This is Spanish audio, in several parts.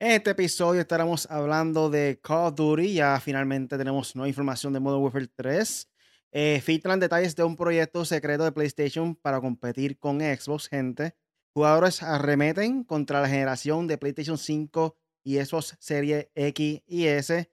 En este episodio estaremos hablando de Call of Duty. Ya finalmente tenemos nueva información de Modern Warfare 3. Eh, filtran detalles de un proyecto secreto de PlayStation para competir con Xbox, gente. Jugadores arremeten contra la generación de PlayStation 5 y Xbox Serie X y S.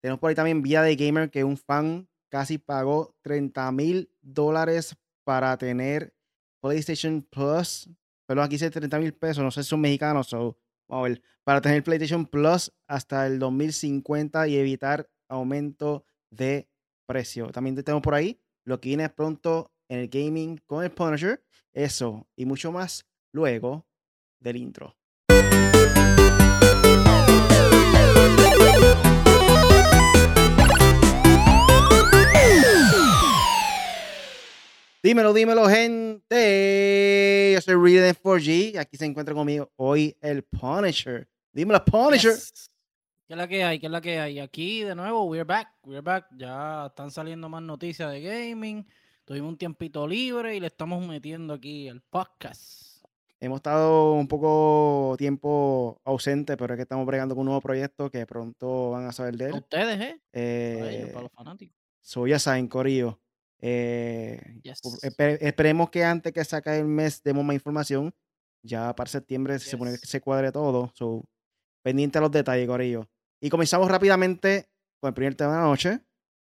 Tenemos por ahí también Vía de Gamer, que un fan casi pagó 30 mil dólares para tener PlayStation Plus. Pero aquí dice 30 mil pesos, no sé si son mexicanos o Vamos para tener PlayStation Plus hasta el 2050 y evitar aumento de precio. También tenemos por ahí lo que viene pronto en el gaming con el Punisher. Eso y mucho más luego del intro. Dímelo, dímelo, gente. Yo soy Reading 4G. Aquí se encuentra conmigo hoy el Punisher. Dímelo, Punisher. ¿Qué es la que hay? ¿Qué es la que hay? Aquí de nuevo, we're back, we're back. Ya están saliendo más noticias de gaming. Tuvimos un tiempito libre y le estamos metiendo aquí el podcast. Hemos estado un poco tiempo ausente, pero es que estamos bregando con un nuevo proyecto que pronto van a saber de él. ustedes, ¿eh? eh para los fanáticos. Soy a Eh, esperemos que antes que saque el mes demos más información. Ya para septiembre se supone que se cuadre todo. So, pendiente a los detalles, Corillo. Y comenzamos rápidamente con el primer tema de la noche.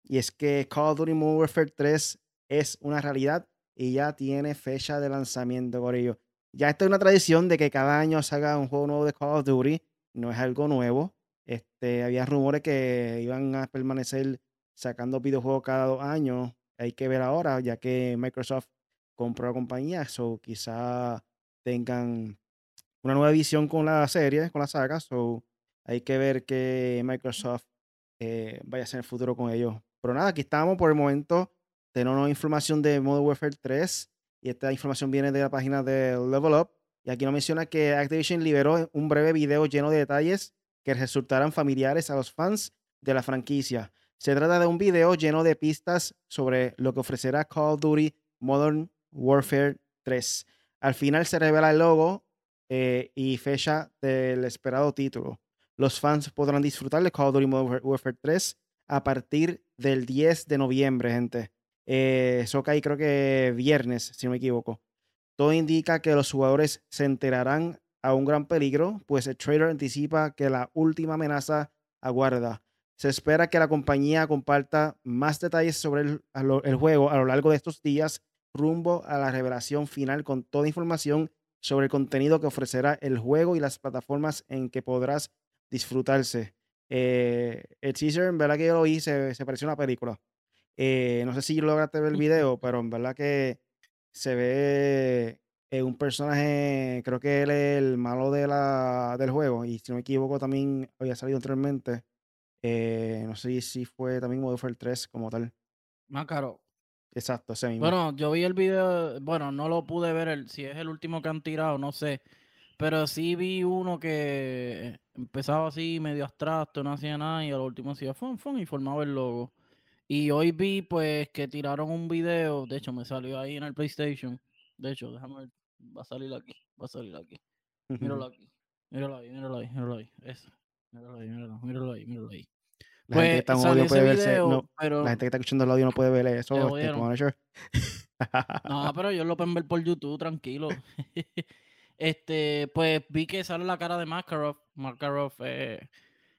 Y es que Call of Duty Modern Warfare 3 es una realidad y ya tiene fecha de lanzamiento, Corillo. Ya esto es una tradición de que cada año salga un juego nuevo de Call of Duty. No es algo nuevo. Este, había rumores que iban a permanecer sacando videojuegos cada dos años hay que ver ahora, ya que Microsoft compró la compañía, so quizá tengan una nueva visión con la serie, con la saga, so hay que ver que Microsoft eh, vaya a ser el futuro con ellos. Pero nada, aquí estamos por el momento. Tenemos información de Modern Warfare 3 y esta información viene de la página de Level Up. Y aquí nos menciona que Activision liberó un breve video lleno de detalles que resultarán familiares a los fans de la franquicia. Se trata de un video lleno de pistas sobre lo que ofrecerá Call of Duty Modern Warfare 3. Al final se revela el logo eh, y fecha del esperado título. Los fans podrán disfrutar de Call of Duty Modern Warfare 3 a partir del 10 de noviembre, gente. Eh, eso cae creo que viernes, si no me equivoco. Todo indica que los jugadores se enterarán a un gran peligro, pues el trailer anticipa que la última amenaza aguarda. Se espera que la compañía comparta más detalles sobre el, juego a lo largo de estos días rumbo a la revelación final con toda información sobre el contenido que ofrecerá el juego y las plataformas en que podrás disfrutarse. Eh, el teaser, en verdad que yo lo vi, se, se pareció a una película. Eh, no sé si lograste ver el video, pero en verdad que se ve eh, un personaje, creo que él es el malo de la, del juego, y si no me equivoco también había salido anteriormente. Eh, no sé si fue también Modern Warfare 3 como tal. Más caro. Exacto, ese mismo. Bueno, yo vi el video, bueno, no lo pude ver, el, si es el último que han tirado, no sé. Pero sí vi uno que empezaba así, medio abstracto, no hacía nada, y al último hacía fun, fun, y formaba el logo. Y hoy vi, pues, que tiraron un video, de hecho, me salió ahí en el PlayStation. De hecho, déjame ver, va a salir aquí, va a salir aquí. Míralo aquí, míralo ahí, míralo ahí, míralo ahí, eso. Míralo ahí, míralo, míralo ahí, míralo ahí. La gente que está en audio puede verse, no, pero la gente que está escuchando el audio no puede ver eso. Este, no, pero ellos lo pueden ver por YouTube, tranquilo. este, pues vi que sale la cara de Makarov. Makarov, eh,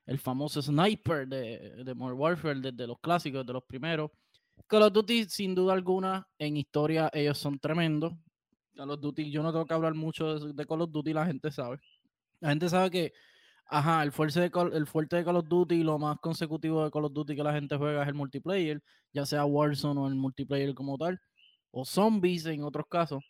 el famoso sniper de, de Modern Warfare, desde los clásicos, de los primeros. Call of Duty, sin duda alguna, en historia ellos son tremendos. Call of Duty, yo no tengo que hablar mucho de, de Call of Duty, la gente sabe. La gente sabe que Ajá, el fuerte, de Call, el fuerte de Call of Duty, lo más consecutivo de Call of Duty que la gente juega es el multiplayer, ya sea Warzone o el multiplayer como tal, o zombies en otros casos.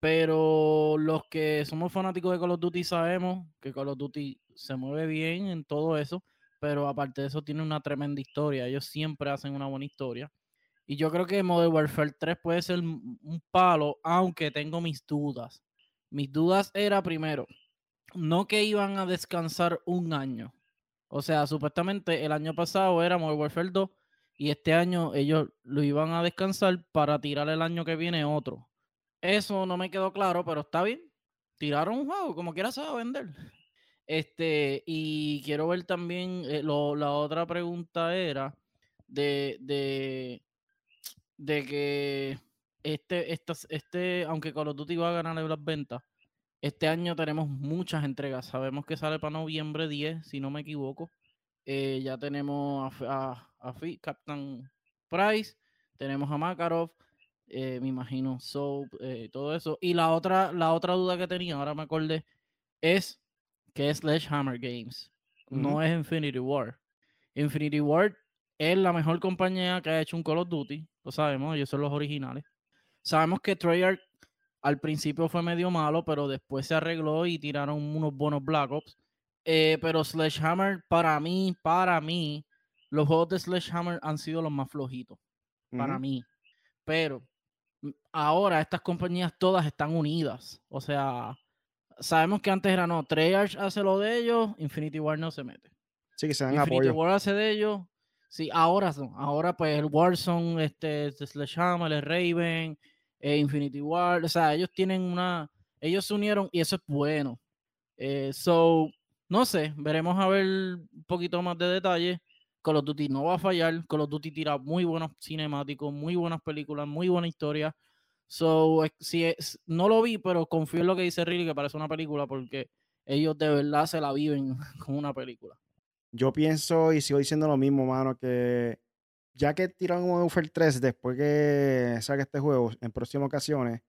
Pero los que somos fanáticos de Call of Duty sabemos que Call of Duty se mueve bien en todo eso, pero aparte de eso tiene una tremenda historia. Ellos siempre hacen una buena historia. Y yo creo que Modern Warfare 3 puede ser un palo, aunque tengo mis dudas. Mis dudas era primero, no que iban a descansar un año. O sea, supuestamente el año pasado era Modern Warfare 2 y este año ellos lo iban a descansar para tirar el año que viene otro. Eso no me quedó claro, pero está bien. Tiraron un juego, como quiera se va a vender. Este, y quiero ver también, eh, la otra pregunta era de, de, de que este, este, aunque Call of Duty va a ganar las ventas, este año tenemos muchas entregas. Sabemos que sale para noviembre 10, si no me equivoco. Eh, ya tenemos a, a, Captain Price, tenemos a Makarov, eh, me imagino, Soap, eh, todo eso. Y la otra, la otra duda que tenía, ahora me acordé, es que es Sledgehammer Games, no es Infinity War. Infinity War es la mejor compañía que ha hecho un Call of Duty, lo sabemos, ellos son los originales. Sabemos que Treyarch al principio fue medio malo, pero después se arregló y tiraron unos buenos Black Ops. Eh, pero Sledgehammer, para mí, para mí, los juegos de Sledgehammer han sido los más flojitos. Para mí. Pero mm, ahora estas compañías todas están unidas. O sea, sabemos que antes era no, Treyarch hace lo de ellos, Infinity War no se mete. Sí, que se dan Infinity War hace de ellos. Sí, ahora son. Ahora pues el Warzone, este, Sledgehammer, el Raven, eh, Infinity War. O sea, ellos tienen una... Ellos se unieron y eso es bueno. Eh, so, no sé, veremos a ver un poquito más de detalle. Call of Duty no va a fallar. Call of Duty tira muy buenos cinemáticos, muy buenas películas, muy buena historia. So, si es, no lo vi, pero confío en lo que dice Riley, que parece una película, porque ellos de verdad se la viven como una película. Yo pienso y sigo diciendo lo mismo, mano, que ya que tiraron Warfare 3 después que saque este juego en próximas ocasiones,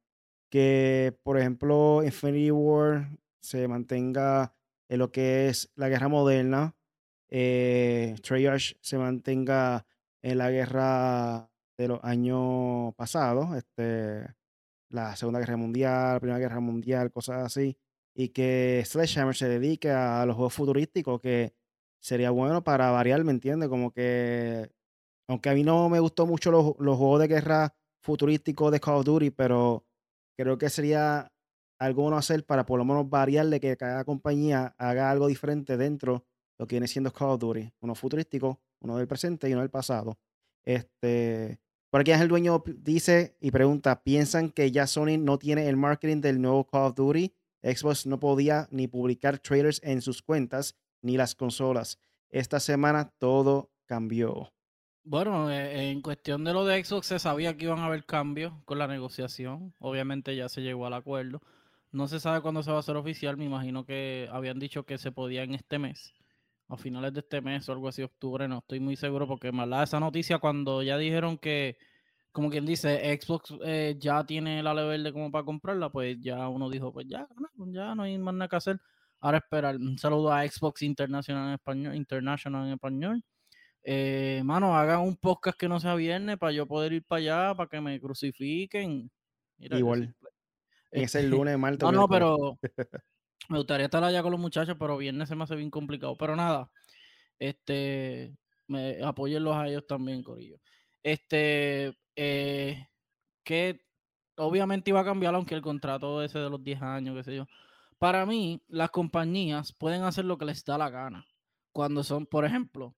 que por ejemplo Infinity War se mantenga en lo que es la guerra moderna, eh, Treyarch se mantenga en la guerra de los años pasados, este, la Segunda Guerra Mundial, la Primera Guerra Mundial, cosas así, y que Sledgehammer se dedique a los juegos futurísticos, que sería bueno para variar, ¿me entiendes? Como que, aunque a mí no me gustó mucho los, los juegos de guerra futurísticos de Call of Duty, pero creo que sería algo bueno hacer para por lo menos variarle que cada compañía haga algo diferente dentro de lo que viene siendo Call of Duty. Uno futurístico, uno del presente y uno del pasado. Este, por aquí el dueño dice y pregunta, ¿piensan que ya Sony no tiene el marketing del nuevo Call of Duty? Xbox no podía ni publicar trailers en sus cuentas ni las consolas. Esta semana todo cambió. Bueno, eh, en cuestión de lo de Xbox se sabía que iban a haber cambios con la negociación. Obviamente ya se llegó al acuerdo. No se sabe cuándo se va a hacer oficial. Me imagino que habían dicho que se podía en este mes. A finales de este mes o algo así, octubre. No estoy muy seguro porque más la esa noticia cuando ya dijeron que, como quien dice, Xbox eh, ya tiene la level de como para comprarla, pues ya uno dijo, pues ya, ya no hay más nada que hacer. Ahora esperar. Un saludo a Xbox International en español. International en español. Eh, mano, hagan un podcast que no sea viernes para yo poder ir para allá, para que me crucifiquen. Igual. Es el lunes, martes. no, no, pero me gustaría estar allá con los muchachos, pero viernes se me hace bien complicado. Pero nada, este, me apoyenlos a ellos también, Corillo. Este, eh, que obviamente iba a cambiar, aunque el contrato ese de los 10 años, qué sé yo. Para mí, las compañías pueden hacer lo que les da la gana. Cuando son, por ejemplo,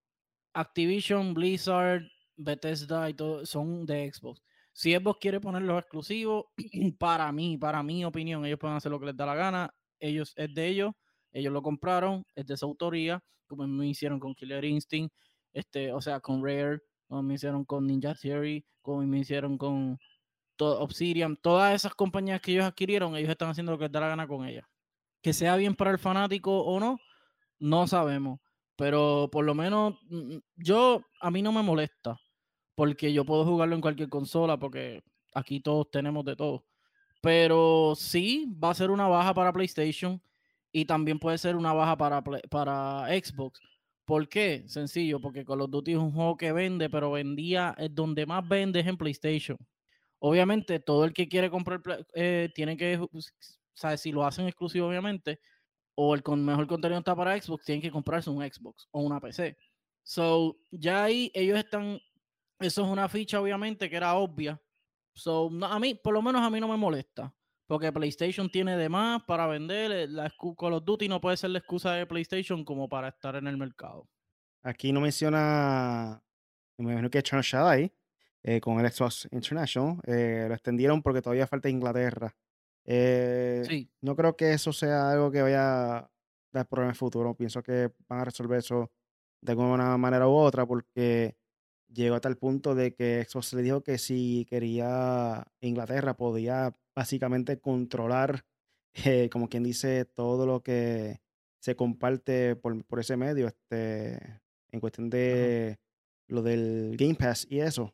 Activision, Blizzard, Bethesda y todo son de Xbox. Si Xbox quiere ponerlos exclusivos, para mí, para mi opinión, ellos pueden hacer lo que les da la gana. Ellos es de ellos, ellos lo compraron, es de su autoría, como me hicieron con Killer Instinct, este, o sea, con Rare, como me hicieron con Ninja Theory, como me hicieron con Obsidian, todas esas compañías que ellos adquirieron, ellos están haciendo lo que les da la gana con ellas. Que sea bien para el fanático o no, no sabemos. Pero por lo menos mm, mm, yo, a mí no me molesta, porque yo puedo jugarlo en cualquier consola, porque aquí todos tenemos de todo. Pero sí, va a ser una baja para PlayStation y también puede ser una baja para, para Xbox. ¿Por qué? Sencillo, porque Call of Duty es un juego que vende, pero vendía, es donde más vende es en PlayStation. Obviamente, todo el que quiere comprar eh, tiene que, ¿sabes? Si lo hacen exclusivo, obviamente, o el con mejor contenido está para Xbox, tienen que comprarse un Xbox o una PC. So, ya ahí ellos están, eso es una ficha obviamente que era obvia. So, a mí, por lo menos a mí no me molesta, porque PlayStation tiene de más para vender, eh, la Call of Duty no puede ser la excusa de PlayStation como para estar en el mercado. Aquí no menciona, me imagino que Shad ahí, eh, con el Xbox International, eh, lo extendieron porque todavía falta Inglaterra. Eh, no creo que eso sea algo que vaya dar problemas futuro. Pienso que van a resolver eso de alguna manera u otra porque llegó hasta el punto de que Xbox le dijo que si quería Inglaterra podía básicamente controlar, eh, como quien dice, todo lo que se comparte por, por ese medio, este, en cuestión de lo del Game Pass y eso,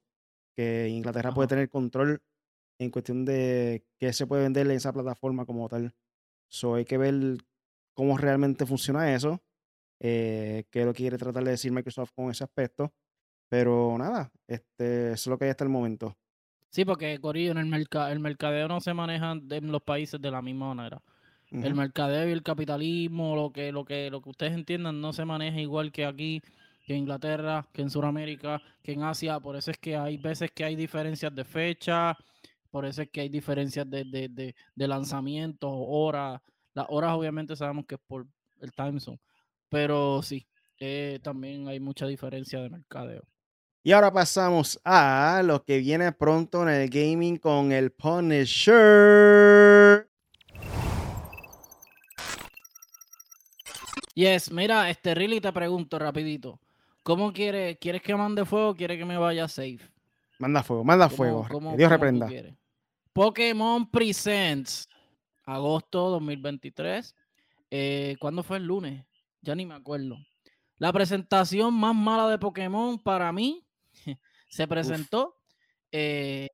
que Inglaterra puede tener control en cuestión de qué se puede vender en esa plataforma como tal. So hay que ver cómo realmente funciona eso, eh, qué lo quiere tratar de decir Microsoft con ese aspecto. Pero nada, este, eso es lo que hay hasta el momento. Sí, porque Corillo, en el, mercado el mercadeo no se maneja en los países de la misma manera. El mercadeo y el capitalismo, lo que, lo que, lo que ustedes entiendan, no se maneja igual que aquí, que en Inglaterra, que en Sudamérica, que en Asia. Por eso es que hay veces que hay diferencias de fecha, por eso es que hay diferencias de, de, de, de lanzamientos, horas. Las horas obviamente sabemos que es por el time zone. Pero sí, eh, también hay mucha diferencia de mercadeo. Y ahora pasamos a lo que viene pronto en el gaming con el Punisher. Yes, mira, este Really te pregunto rapidito. ¿Cómo quieres? ¿Quieres que mande fuego o quieres que me vaya safe? Manda fuego, manda fuego. Dios reprenda. Pokémon Presents, agosto 2023. Eh, ¿Cuándo fue el lunes? Ya ni me acuerdo. La presentación más mala de Pokémon para mí se presentó. Eh,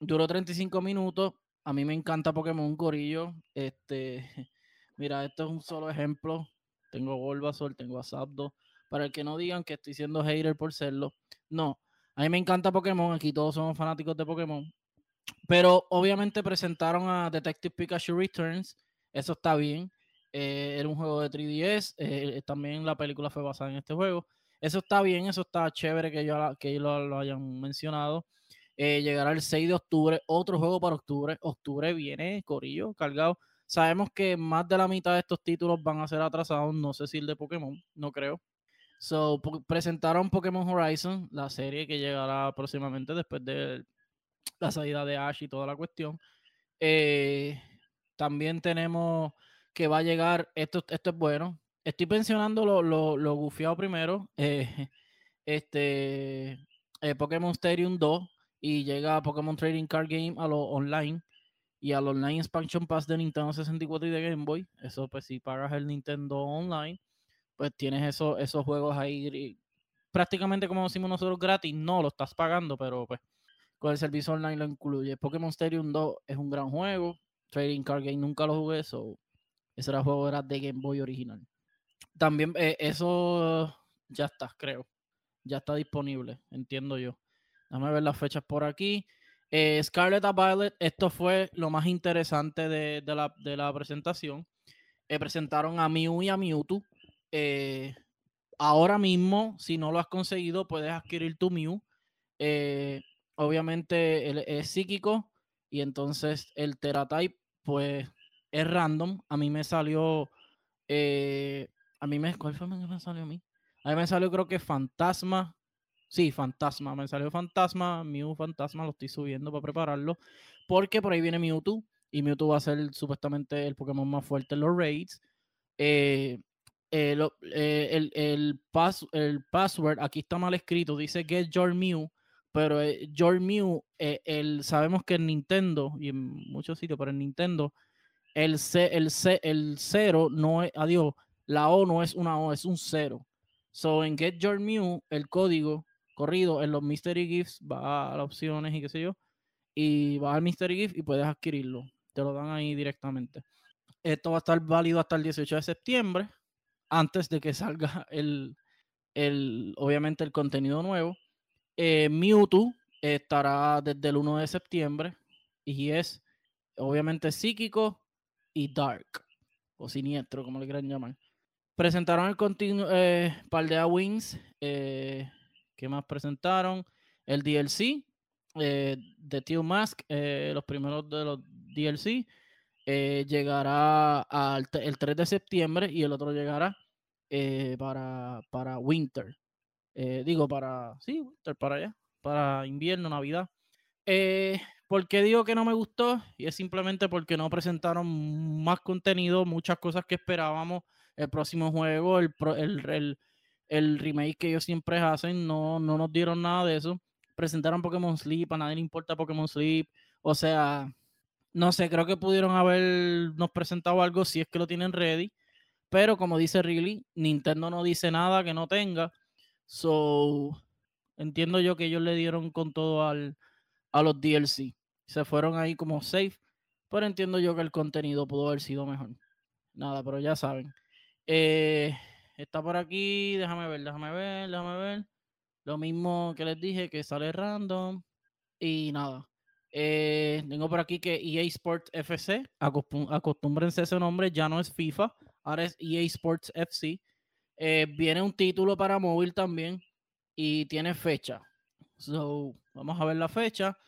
duró 35 minutos. A mí me encanta Pokémon Corillo. Este, mira, esto es un solo ejemplo. Tengo Bulbasaur, tengo a Zapdos. Para el que no digan que estoy siendo hater por serlo. No, a mí me encanta Pokémon. Aquí todos somos fanáticos de Pokémon. Pero obviamente presentaron a Detective Pikachu Returns. Eso está bien. Eh, era un juego de 3DS. Eh, también la película fue basada en este juego. Eso está bien, eso está chévere que, que lo, hayan mencionado. Eh, llegará el 6 de octubre, otro juego para octubre. Octubre viene, Corillo, cargado. Sabemos que más de la mitad de estos títulos van a ser atrasados. No sé si el de Pokémon, no creo. So, presentaron Pokémon Horizon, la serie que llegará próximamente después de la salida de Ash y toda la cuestión. Eh, también tenemos que va a llegar, esto, esto es bueno, estoy pensionando lo, lo, lo gufiado primero. Eh, este eh, Pokémon Stadium 2 y llega Pokémon Trading Card Game a lo online y al online expansion pass de Nintendo 64 y de Game Boy. Eso pues si pagas el Nintendo Online, pues tienes eso, esos juegos ahí prácticamente como decimos nosotros gratis. No lo estás pagando, pero pues con el servicio online lo incluye. Pokémon Stadium 2 es un gran juego. Trading Card Game nunca lo jugué, eso ese era juego era de Game Boy original. También eh, eso ya está, creo. Ya está disponible, entiendo yo. Déjame ver las fechas por aquí. Eh, Scarlet a Violet, esto fue lo más interesante de, la, presentación. Eh, presentaron a Mew y a Mewtwo. ahora mismo, si no lo has conseguido, puedes adquirir tu Mew. Obviamente es psíquico y entonces el Teratype, pues es random. A mí me salió a mí me. ¿Cuál fue que me salió a mí? Me salió, creo que Fantasma. Sí, Fantasma. Me salió Fantasma. Mew Fantasma. Lo estoy subiendo para prepararlo. Porque por ahí viene Mewtwo. Y Mewtwo va a ser supuestamente el Pokémon más fuerte en los raids. Eh, eh, eh, el, el, el, password aquí está mal escrito. Dice Get Your Mew. Pero Your Mew, el, sabemos que en Nintendo y en muchos sitios, pero en Nintendo, el, C, el, C, el cero no es. Adiós la O no es una O, es un cero. So en Get Your Mew, el código corrido en los Mystery Gifts va a las opciones y qué sé yo, y va al Mystery Gift y puedes adquirirlo. Te lo dan ahí directamente. Esto va a estar válido hasta el 18 de septiembre, antes de que salga el, el obviamente el contenido nuevo. Eh, Mewtwo estará desde el 1 de septiembre y es obviamente psíquico y dark o siniestro, como le quieran llamar. Presentaron el continuo eh, Paldea Wings. Eh, ¿Qué más presentaron? El DLC eh, de Teal Mask, eh, los primeros de los DLC. llegará al el 3 de septiembre y el otro llegará para, para Winter. Digo, para. Sí, Winter, para allá. Para invierno, Navidad. ¿Por qué digo que no me gustó? Y es simplemente porque no presentaron más contenido, muchas cosas que esperábamos el próximo juego, el, el, el, remake que ellos siempre hacen, no, no nos dieron nada de eso. Presentaron Pokémon Sleep, a nadie le importa Pokémon Sleep. O sea, no sé, creo que pudieron habernos presentado algo si es que lo tienen ready. Pero como dice Riley, Nintendo no dice nada que no tenga. So, entiendo yo que ellos le dieron con todo al, a los DLC. Se fueron ahí como safe. Pero entiendo yo que el contenido pudo haber sido mejor. Nada, pero ya saben. Eh, está por aquí. Déjame ver, déjame ver, déjame ver. Lo mismo que les dije, que sale random. Y nada. Eh, tengo por aquí que EA Sports FC. Acostúmbrense a ese nombre. Ya no es FIFA. Ahora es EA Sports FC. Eh, viene un título para móvil también. Y tiene fecha. So, vamos a ver la fecha.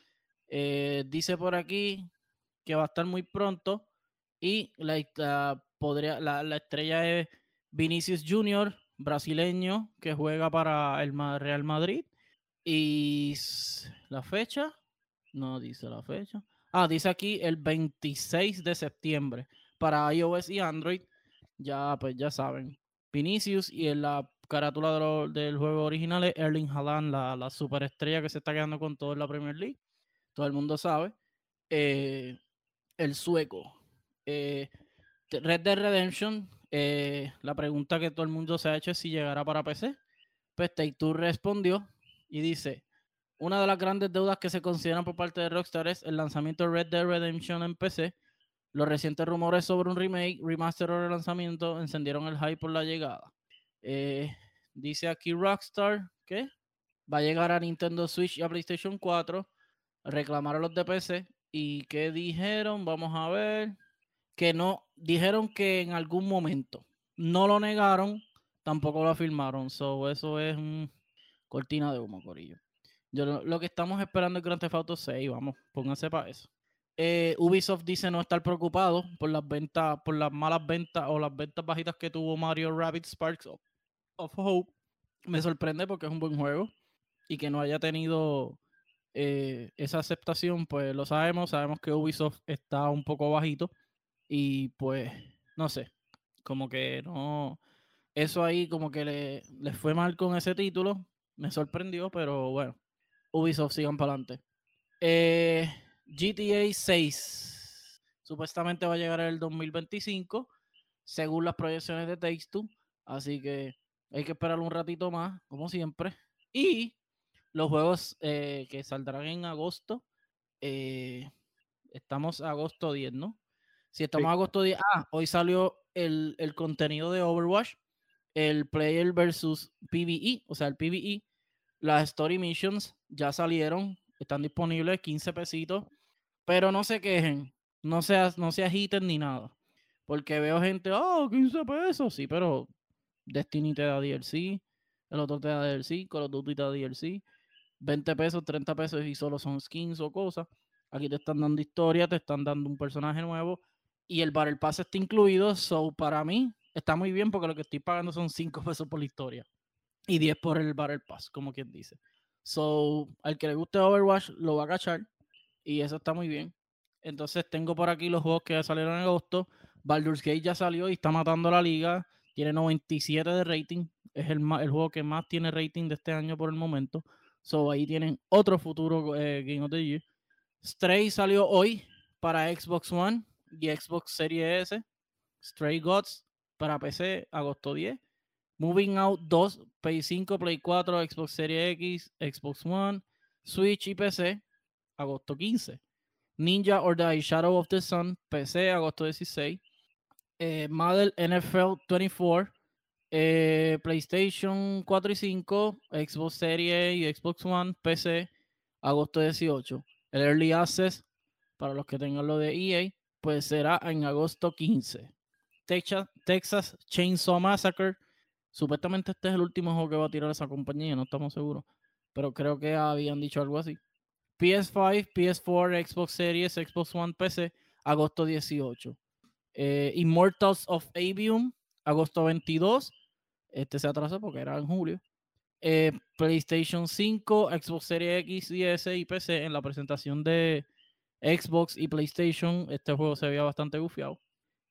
dice por aquí que va a estar muy pronto. Y la, podría, la, estrella es Vinicius Junior, brasileño, que juega para el Real Madrid. Y la fecha, no dice la fecha. Ah, dice aquí el 26 de septiembre para iOS y Android. Ya, pues ya saben. Vinicius y en la carátula del juego original es Erling Haaland, la, la superestrella que se está quedando con todo en la Premier League. Todo el mundo sabe. Eh, el sueco. Eh, Red Dead Redemption, eh, la pregunta que todo el mundo se ha hecho es si llegará para PC. Pues Take Two respondió y dice, una de las grandes deudas que se consideran por parte de Rockstar es el lanzamiento de Red Dead Redemption en PC. Los recientes rumores sobre un remake, remaster o relanzamiento encendieron el hype por la llegada. Eh, dice aquí Rockstar que va a llegar a Nintendo Switch y a PlayStation 4. Reclamaron los de ¿Y qué dijeron? Vamos a ver. Que no, dijeron que en algún momento. No lo negaron, tampoco lo afirmaron. So, eso es un cortina de humo, Corillo. Yo, lo que estamos esperando es Grand Theft Auto 6, vamos, pónganse para eso. Eh, Ubisoft dice no estar preocupado por las ventas, por las malas ventas o las ventas bajitas que tuvo Mario Rabbit Sparks of Hope. Me sorprende porque es un buen juego y que no haya tenido eh, esa aceptación, pues lo sabemos, sabemos que Ubisoft está un poco bajito y pues, no sé, como que no, eso ahí como que le, fue mal con ese título, me sorprendió, pero bueno, Ubisoft sigan para adelante. Eh, GTA 6 supuestamente va a llegar en el 2025, según las proyecciones de Takes Two, así que hay que esperar un ratito más, como siempre. Y los juegos eh, que saldrán en agosto, eh, estamos agosto 10, ¿no? Si estamos agosto 10, ah, hoy salió el, contenido de Overwatch, el Player versus PvE, o sea, el PvE, las Story Missions ya salieron, están disponibles, 15 pesitos, pero no se quejen, no se, no se agiten ni nada, porque veo gente, oh, 15 pesos, sí, pero Destiny te da DLC, el otro te da DLC, Call of Duty te da DLC, 20 pesos, 30 pesos y solo son skins o cosas. Aquí te están dando historia, te están dando un personaje nuevo y el Battle Pass está incluido. So, para mí está muy bien porque lo que estoy pagando son 5 pesos por la historia y 10 por el Battle Pass, como quien dice. So, al que le guste Overwatch lo va a cachar y eso está muy bien. Entonces, tengo por aquí los juegos que salieron en agosto. Baldur's Gate ya salió y está matando la liga. Tiene 97 de rating. Es el, el juego que más tiene rating de este año por el momento. So ahí tienen otro futuro eh, Game of the Year. Stray salió hoy para Xbox One y Xbox Series S. Stray Gods para PC, agosto 10. Moving Out 2, Play 5, Play 4, Xbox Series X, Xbox One, Switch y PC, agosto 15. Ninja or Die Shadow of the Sun, PC, agosto 16. Eh, Model NFL 24, eh, PlayStation 4 y 5, Xbox Series y Xbox One, PC, agosto 18. El Early Access, para los que tengan lo de EA, pues será en agosto 15. Texas, Texas Chainsaw Massacre. Supuestamente este es el último juego que va a tirar esa compañía, no estamos seguros. Pero creo que habían dicho algo así. PS5, PS4, Xbox Series, Xbox One, PC, agosto 18. Eh, Immortals of Avium, agosto 22. Este se atrasó porque era en julio. Eh, PlayStation 5, Xbox Series X y PC en la presentación de Xbox y PlayStation. Este juego se veía bastante gufiado.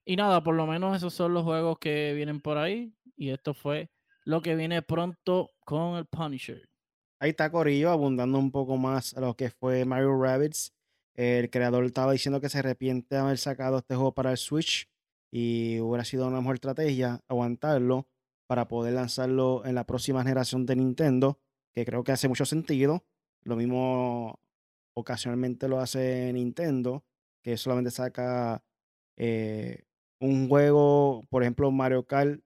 Y nada, por lo menos esos son los juegos que vienen por ahí. Y esto fue lo que viene pronto con el Punisher. Ahí está Corillo, abundando un poco más a lo que fue Mario Rabbits. El creador estaba diciendo que se arrepiente de haber sacado este juego para el Switch y hubiera sido una mejor estrategia aguantarlo para poder lanzarlo en la próxima generación de Nintendo, que creo que hace mucho sentido. Lo mismo ocasionalmente lo hace Nintendo, que solamente saca eh, un juego, por ejemplo, Mario Kart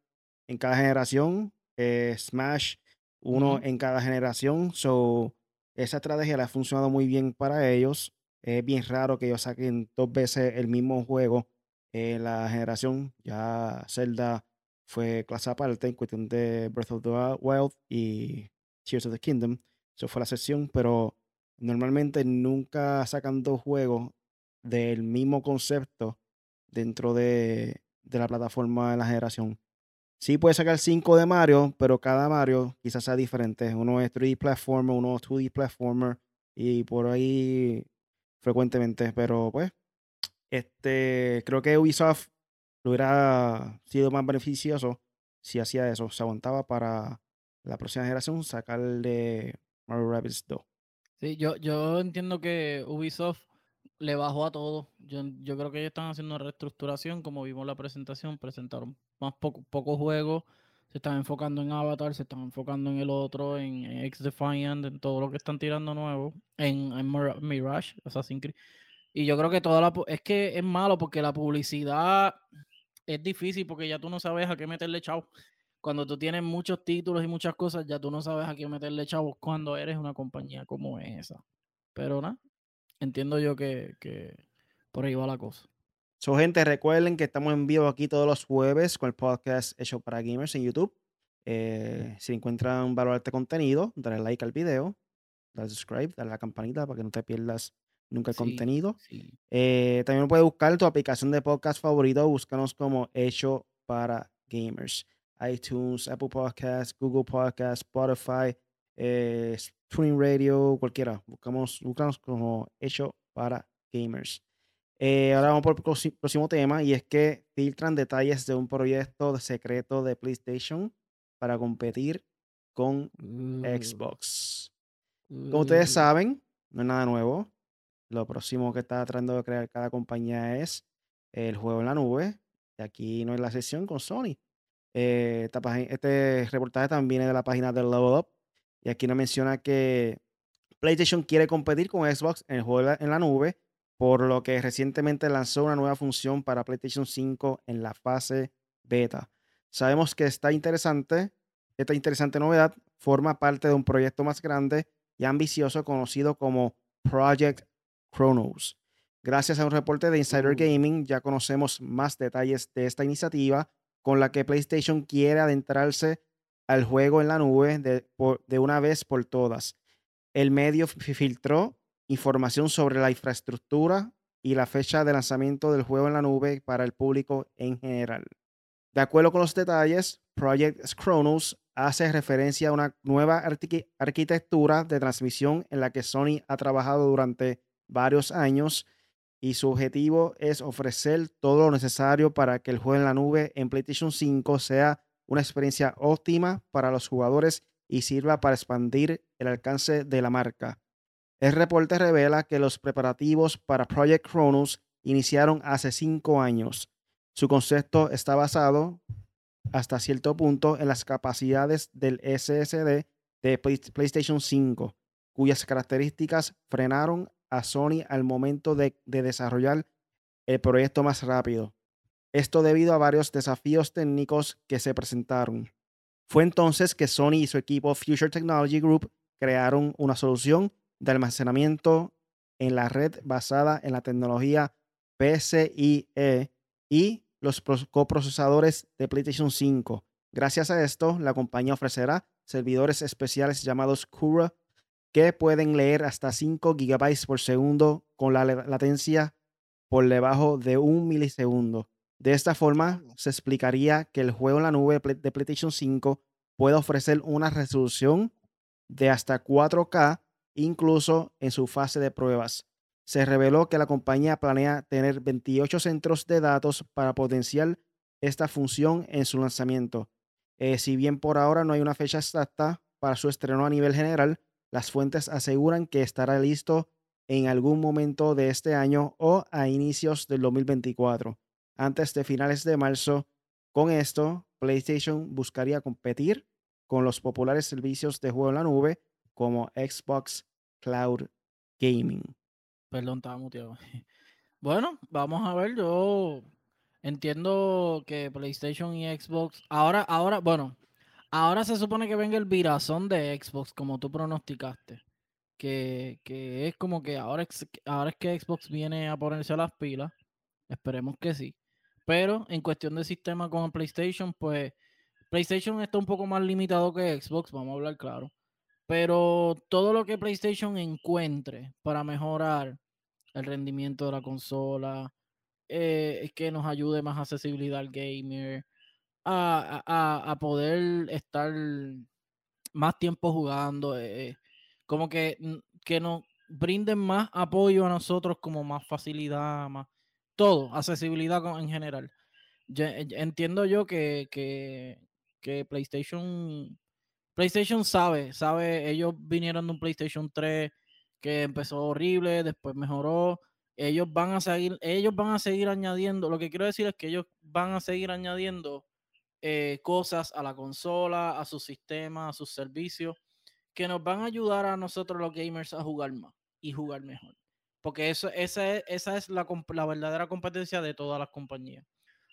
en cada generación, eh, Smash uno en cada generación. So, esa estrategia le ha funcionado muy bien para ellos. Es bien raro que ellos saquen dos veces el mismo juego en la generación. Ya Zelda fue clase aparte en cuestión de Breath of the Wild y Tears of the Kingdom. Eso fue la sesión, pero normalmente nunca sacan dos juegos del mismo concepto dentro de, de la plataforma de la generación. Sí puede sacar 5 de Mario, pero cada Mario quizás sea diferente. Uno es 3D platformer, uno es 2D platformer y por ahí frecuentemente. Pero pues, este, creo que Ubisoft lo hubiera sido más beneficioso si hacía eso. Se aguantaba para la próxima generación sacarle Mario Rabbids 2. Sí, yo, yo entiendo que Ubisoft le bajó a todo. Yo, yo creo que ellos están haciendo una reestructuración, como vimos en la presentación, presentaron más pocos poco juegos, se están enfocando en Avatar, se están enfocando en el otro, en, X-Defiant, en todo lo que están tirando nuevo, en, Mirage, Assassin's Creed. Y yo creo que toda la... Es que es malo porque la publicidad es difícil porque ya tú no sabes a qué meterle chavo. Cuando tú tienes muchos títulos y muchas cosas, ya tú no sabes a qué meterle chavo cuando eres una compañía como esa. Pero nada, entiendo yo que, por ahí va la cosa. So, gente, recuerden que estamos en vivo aquí todos los jueves con el podcast hecho para gamers en YouTube. Eh, si encuentran valor a este contenido, dale like al video, dale subscribe, dale a la campanita para que no te pierdas nunca el contenido. Eh, también puedes buscar tu aplicación de podcast favorito, búscanos como hecho para gamers. iTunes, Apple Podcasts, Google Podcasts, Spotify, eh, Tuning Radio, cualquiera. Buscamos, buscamos como hecho para gamers. Eh, ahora vamos por el próximo tema y es que filtran detalles de un proyecto de secreto de PlayStation para competir con uh. Xbox. Como ustedes uh. saben, no es nada nuevo. Lo próximo que está tratando de crear cada compañía es el juego en la nube. Y aquí no es la sesión con Sony. Eh, este reportaje también viene de la página de Level Up. Y aquí nos menciona que PlayStation quiere competir con Xbox en el juego en la nube, por lo que recientemente lanzó una nueva función para PlayStation 5 en la fase beta. Sabemos que está interesante. Esta interesante novedad forma parte de un proyecto más grande y ambicioso conocido como Project Chronos. Gracias a un reporte de Insider uh. Gaming ya conocemos más detalles de esta iniciativa con la que PlayStation quiere adentrarse al juego en la nube de, una vez por todas. El medio filtró información sobre la infraestructura y la fecha de lanzamiento del juego en la nube para el público en general. De acuerdo con los detalles, Project Chronos hace referencia a una nueva arquitectura de transmisión en la que Sony ha trabajado durante varios años y su objetivo es ofrecer todo lo necesario para que el juego en la nube en PlayStation 5 sea una experiencia óptima para los jugadores y sirva para expandir el alcance de la marca. El reporte revela que los preparativos para Project Chronos iniciaron hace cinco años. Su concepto está basado hasta cierto punto en las capacidades del SSD de PlayStation 5, cuyas características frenaron a Sony al momento de, desarrollar el proyecto más rápido. Esto debido a varios desafíos técnicos que se presentaron. Fue entonces que Sony y su equipo Future Technology Group crearon una solución de almacenamiento en la red basada en la tecnología PCIe y los coprocesadores de PlayStation 5. Gracias a esto, la compañía ofrecerá servidores especiales llamados Cura que pueden leer hasta 5 GB por segundo con la latencia por debajo de un milisegundo. De esta forma, se explicaría que el juego en la nube de PlayStation 5 puede ofrecer una resolución de hasta 4K incluso en su fase de pruebas. se reveló que la compañía planea tener 28 centros de datos para potenciar esta función en su lanzamiento. Eh, si bien por ahora no hay una fecha exacta para su estreno a nivel general, las fuentes aseguran que estará listo en algún momento de este año o a inicios del 2024, antes de finales de marzo. Con esto, PlayStation buscaría competir con los populares servicios de juego en la nube como Xbox Cloud Gaming. Perdón, estaba muteado. Bueno, vamos a ver, yo entiendo que PlayStation y Xbox, ahora, ahora, bueno, ahora se supone que venga el virazón de Xbox, como tú pronosticaste. Que, que es como que ahora, ahora es que Xbox viene a ponerse a las pilas. Esperemos que sí. Pero en cuestión de sistema con PlayStation, pues PlayStation está un poco más limitado que Xbox, vamos a hablar claro. Pero todo lo que PlayStation encuentre para mejorar el rendimiento de la consola, eh, que nos ayude más accesibilidad al gamer, a, poder estar más tiempo jugando, eh, como que, que nos brinden más apoyo a nosotros, como más facilidad, más todo, accesibilidad en general. entiendo yo que, que, PlayStation PlayStation sabe, sabe, ellos vinieron de un PlayStation 3 que empezó horrible, después mejoró. Ellos van a seguir, ellos van a seguir añadiendo. Lo que quiero decir es que ellos van a seguir añadiendo eh, cosas a la consola, a su sistema, a sus servicios, que nos van a ayudar a nosotros los gamers a jugar más y jugar mejor. Porque eso, esa es, esa es la, la verdadera competencia de todas las compañías.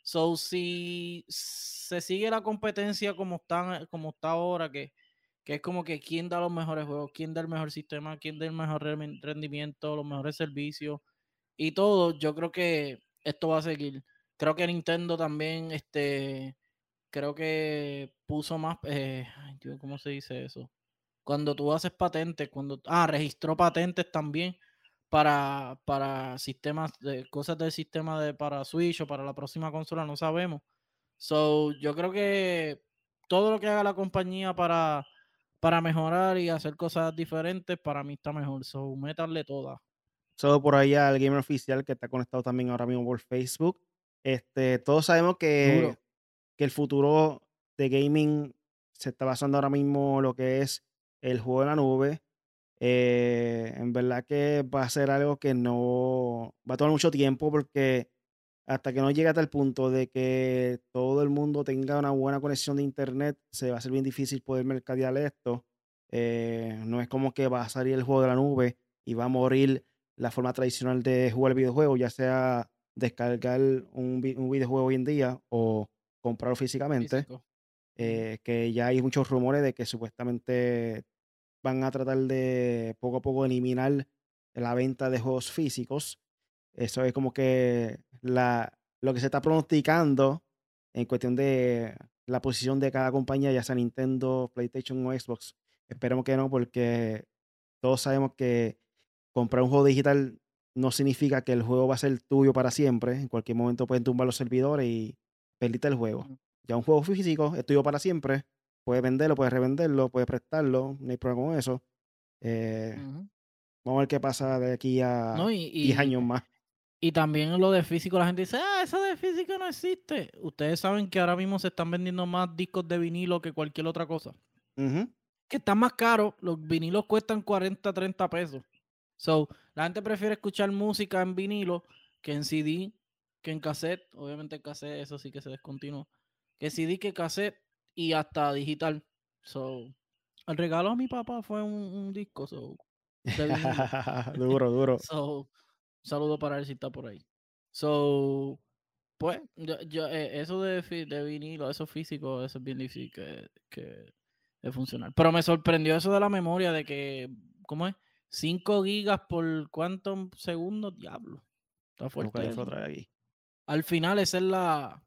So, si se sigue la competencia como, están, como está ahora, que, que es como que quién da los mejores juegos, quién da el mejor sistema, quién da el mejor rendimiento, los mejores servicios y todo, yo creo que esto va a seguir. Creo que Nintendo también, este, creo que puso más, eh, ¿cómo se dice eso? Cuando tú haces patentes, cuando, ah, registró patentes también para, para sistemas, de, cosas del sistema de para Switch o para la próxima consola, no sabemos. So, yo creo que todo lo que haga la compañía para, para mejorar y hacer cosas diferentes, para mí está mejor. So, métanle todas. Solo por ahí al gamer oficial que está conectado también ahora mismo por Facebook. Este, todos sabemos que, que el futuro de gaming se está basando ahora mismo en lo que es el juego en la nube, eh, en verdad que va a ser algo que no va a tomar mucho tiempo porque hasta que no llegue a tal punto de que todo el mundo tenga una buena conexión de internet, se va a ser bien difícil poder mercadear esto. Eh, no es como que va a salir el juego de la nube y va a morir la forma tradicional de jugar el videojuego, ya sea descargar un, videojuego hoy en día o comprarlo físicamente. Eh, que ya hay muchos rumores de que supuestamente van a tratar de poco a poco eliminar la venta de juegos físicos. Eso es como que la, lo que se está pronosticando en cuestión de la posición de cada compañía, ya sea Nintendo, PlayStation o Xbox. Esperemos que no, porque todos sabemos que comprar un juego digital no significa que el juego va a ser tuyo para siempre. En cualquier momento pueden tumbar los servidores y perdiste el juego. Ya un juego físico es tuyo para siempre puedes venderlo, puedes revenderlo, puedes prestarlo, no hay problema con eso. Eh, vamos a ver qué pasa de aquí a 10 años más. Y también lo de físico, la gente dice, ah, eso de físico no existe. Ustedes saben que ahora mismo se están vendiendo más discos de vinilo que cualquier otra cosa. Que están más caros, los vinilos cuestan 40, 30 pesos. So, la gente prefiere escuchar música en vinilo que en CD, que en cassette. Obviamente en cassette, eso sí que se descontinuó. Que CD que cassette y hasta digital. So, el regalo a mi papá fue un, disco. So, duro, duro. So, saludo para él si está por ahí. So, pues, yo, eh, eso de, de, vinilo, eso físico, eso es bien difícil que, que de funcionar. Pero me sorprendió eso de la memoria, de que, ¿cómo es? 5 gigas por cuántos segundos, diablo. Está fuerte. Al final, esa es la.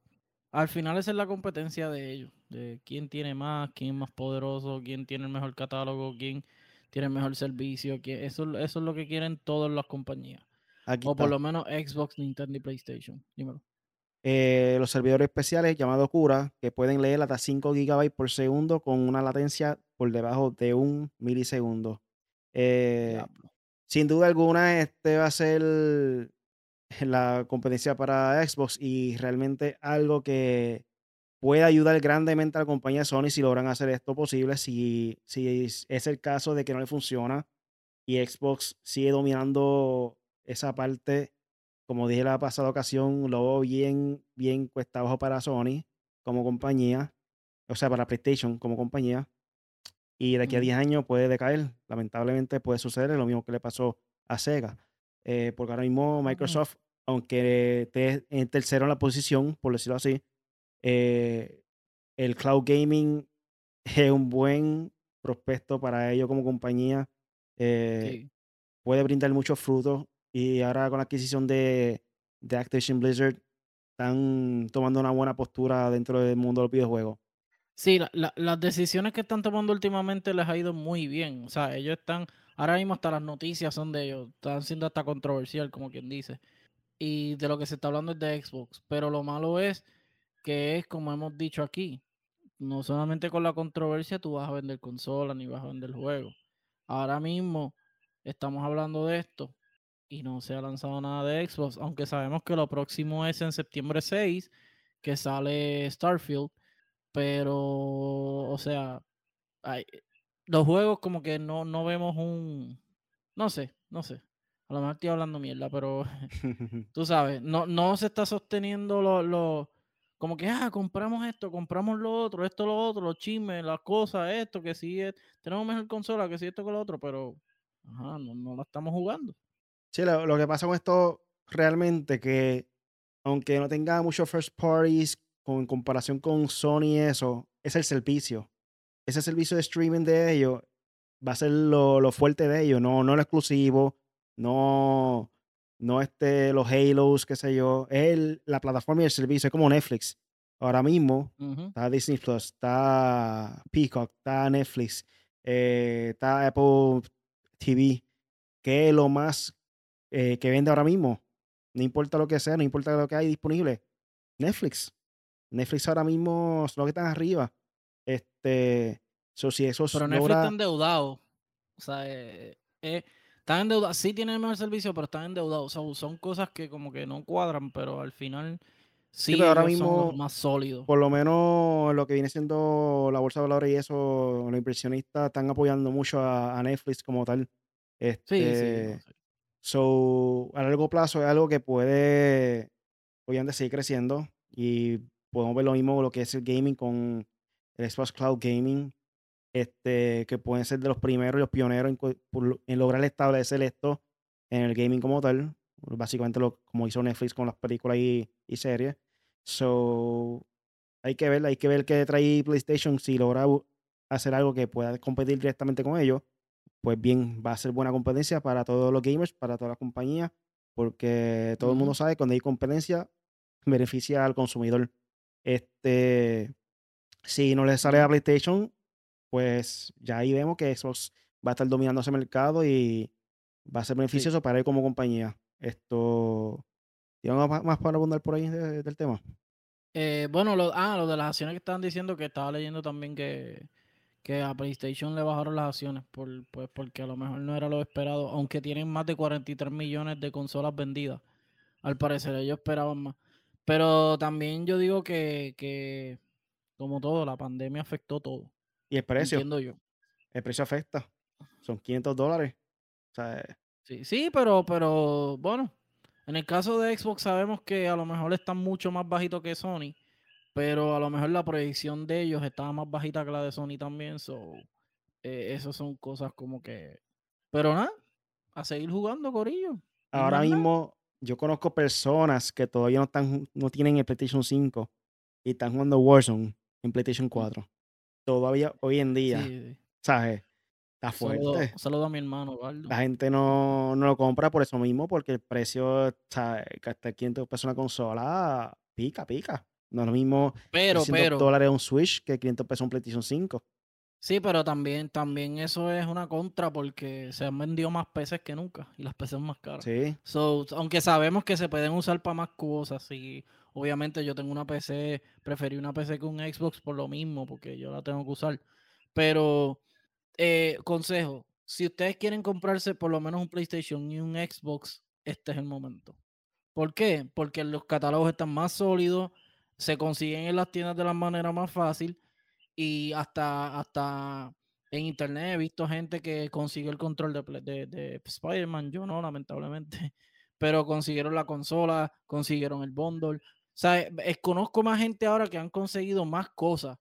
Al final, esa es la competencia de ellos de quién tiene más, quién es más poderoso, quién tiene el mejor catálogo, quién tiene el mejor servicio. Quién, eso, eso es lo que quieren todas las compañías. o por lo menos Xbox, Nintendo y PlayStation. Dímelo. Eh, los servidores especiales llamados Cura, que pueden leer hasta 5 GB por segundo con una latencia por debajo de un milisegundo. Eh, sin duda alguna, este va a ser la competencia para Xbox y realmente algo que puede ayudar grandemente a la compañía Sony si logran hacer esto posible. Si, si es el caso de que no le funciona y Xbox sigue dominando esa parte, como dije la pasada ocasión, lo veo bien, bien cuesta abajo para Sony como compañía, o sea, para PlayStation como compañía. Y de aquí a 10 años puede decaer. Lamentablemente puede suceder lo mismo que le pasó a Sega. Eh, porque ahora mismo Microsoft, aunque esté en tercero en la posición, por decirlo así, eh, el cloud gaming es un buen prospecto para ellos como compañía. Eh, puede brindar muchos frutos. Y ahora con la adquisición de, de Activision Blizzard, están tomando una buena postura dentro del mundo de los videojuegos. Sí, las decisiones que están tomando últimamente les ha ido muy bien. O sea, ellos están, ahora mismo hasta las noticias son de ellos, están siendo hasta controversial, como quien dice. Y de lo que se está hablando es de Xbox. Pero lo malo es que es, como hemos dicho aquí, no solamente con la controversia tú vas a vender consolas ni vas a vender juegos. Ahora mismo estamos hablando de esto y no se ha lanzado nada de Xbox, aunque sabemos que lo próximo es en septiembre 6, que sale Starfield pero, o sea, hay, los juegos como que no, no vemos un... No sé, no sé. A lo mejor estoy hablando mierda, pero tú sabes, no, no se está sosteniendo lo, lo, como que, ah, compramos esto, compramos lo otro, esto, lo otro, los chismes, las cosas, esto, que sí, es, tenemos mejor consola, que sí, esto, con lo otro, pero, ajá, no, no la estamos jugando. Sí, lo, lo, que pasa con esto realmente que, aunque no tenga muchos first parties en comparación con Sony y eso, es el servicio. Ese servicio de streaming de ellos va a ser lo, fuerte de ellos, no, no lo exclusivo, no, no este, los Halos, qué sé yo. Es la plataforma y el servicio, es como Netflix. Ahora mismo está Disney Plus, está Peacock, está Netflix, eh, está Apple TV, que es lo más eh, que vende ahora mismo. No importa lo que sea, no importa lo que hay disponible. Netflix. Netflix ahora mismo es lo que están arriba. Este, so, si eso Pero Netflix está endeudado. O sea, eh, eh, están endeudados. Sí tienen el mejor servicio, pero están endeudados. O sea, son cosas que como que no cuadran, pero al final sí, pero ahora mismo, son más sólidos. Por lo menos lo que viene siendo la bolsa de valores y eso, los impresionistas están apoyando mucho a, Netflix como tal. Este, sí, sí. So, a largo plazo es algo que puede, obviamente, seguir creciendo y podemos ver lo mismo lo que es el gaming con el Xbox Cloud Gaming, este, que pueden ser de los primeros y los pioneros en, lograr establecer esto en el gaming como tal. Básicamente lo, como hizo Netflix con las películas y, series. So, hay que ver, hay que ver qué trae PlayStation si logra hacer algo que pueda competir directamente con ellos. Pues bien, va a ser buena competencia para todos los gamers, para todas las compañías, porque todo el mundo sabe que cuando hay competencia beneficia al consumidor. Este, si no le sale a PlayStation, pues ya ahí vemos que Xbox va a estar dominando ese mercado y va a ser beneficioso para él como compañía. Esto, ¿tiene más, más para abundar por ahí del tema? Eh, bueno, lo, ah, lo de las acciones que estaban diciendo, que estaba leyendo también que, que a PlayStation le bajaron las acciones por, pues porque a lo mejor no era lo esperado, aunque tienen más de 43 millones de consolas vendidas. Al parecer ellos esperaban más. Pero también yo digo que, como todo, la pandemia afectó todo. ¿Y el precio? Entiendo yo. El precio afecta. Son 500 dólares. Eh. sí, sí, pero, pero bueno, en el caso de Xbox sabemos que a lo mejor están mucho más bajitos que Sony, pero a lo mejor la proyección de ellos estaba más bajita que la de Sony también. So, eh, esas son cosas como que... Pero nada, a seguir jugando, Corillo. Ahora mismo, yo conozco personas que todavía no, están, no tienen el PlayStation 5 y están jugando Warzone en PlayStation 4. Mm. Todavía hoy en día. ¿Sabes? Está fuerte. Saludo, a mi hermano, La gente no, no, lo compra por eso mismo, porque el precio. Que hasta 500 pesos una consola, pica, pica. No es lo mismo pero, pero, dólares un Switch que 500 pesos un PlayStation 5. Sí, pero también, también eso es una contra porque se han vendido más peces que nunca y las peces son más caras. Sí. So, aunque sabemos que se pueden usar para más cosas y obviamente yo tengo una PC, preferí una PC que un Xbox por lo mismo porque yo la tengo que usar. Pero, eh, consejo, si ustedes quieren comprarse por lo menos un PlayStation y un Xbox, este es el momento. ¿Por qué? Porque los catálogos están más sólidos, se consiguen en las tiendas de la manera más fácil y hasta, hasta en internet he visto gente que consiguió el control de, de, Spider-Man, yo no, lamentablemente, pero consiguieron la consola, consiguieron el bundle. O sea, conozco más gente ahora que han conseguido más cosas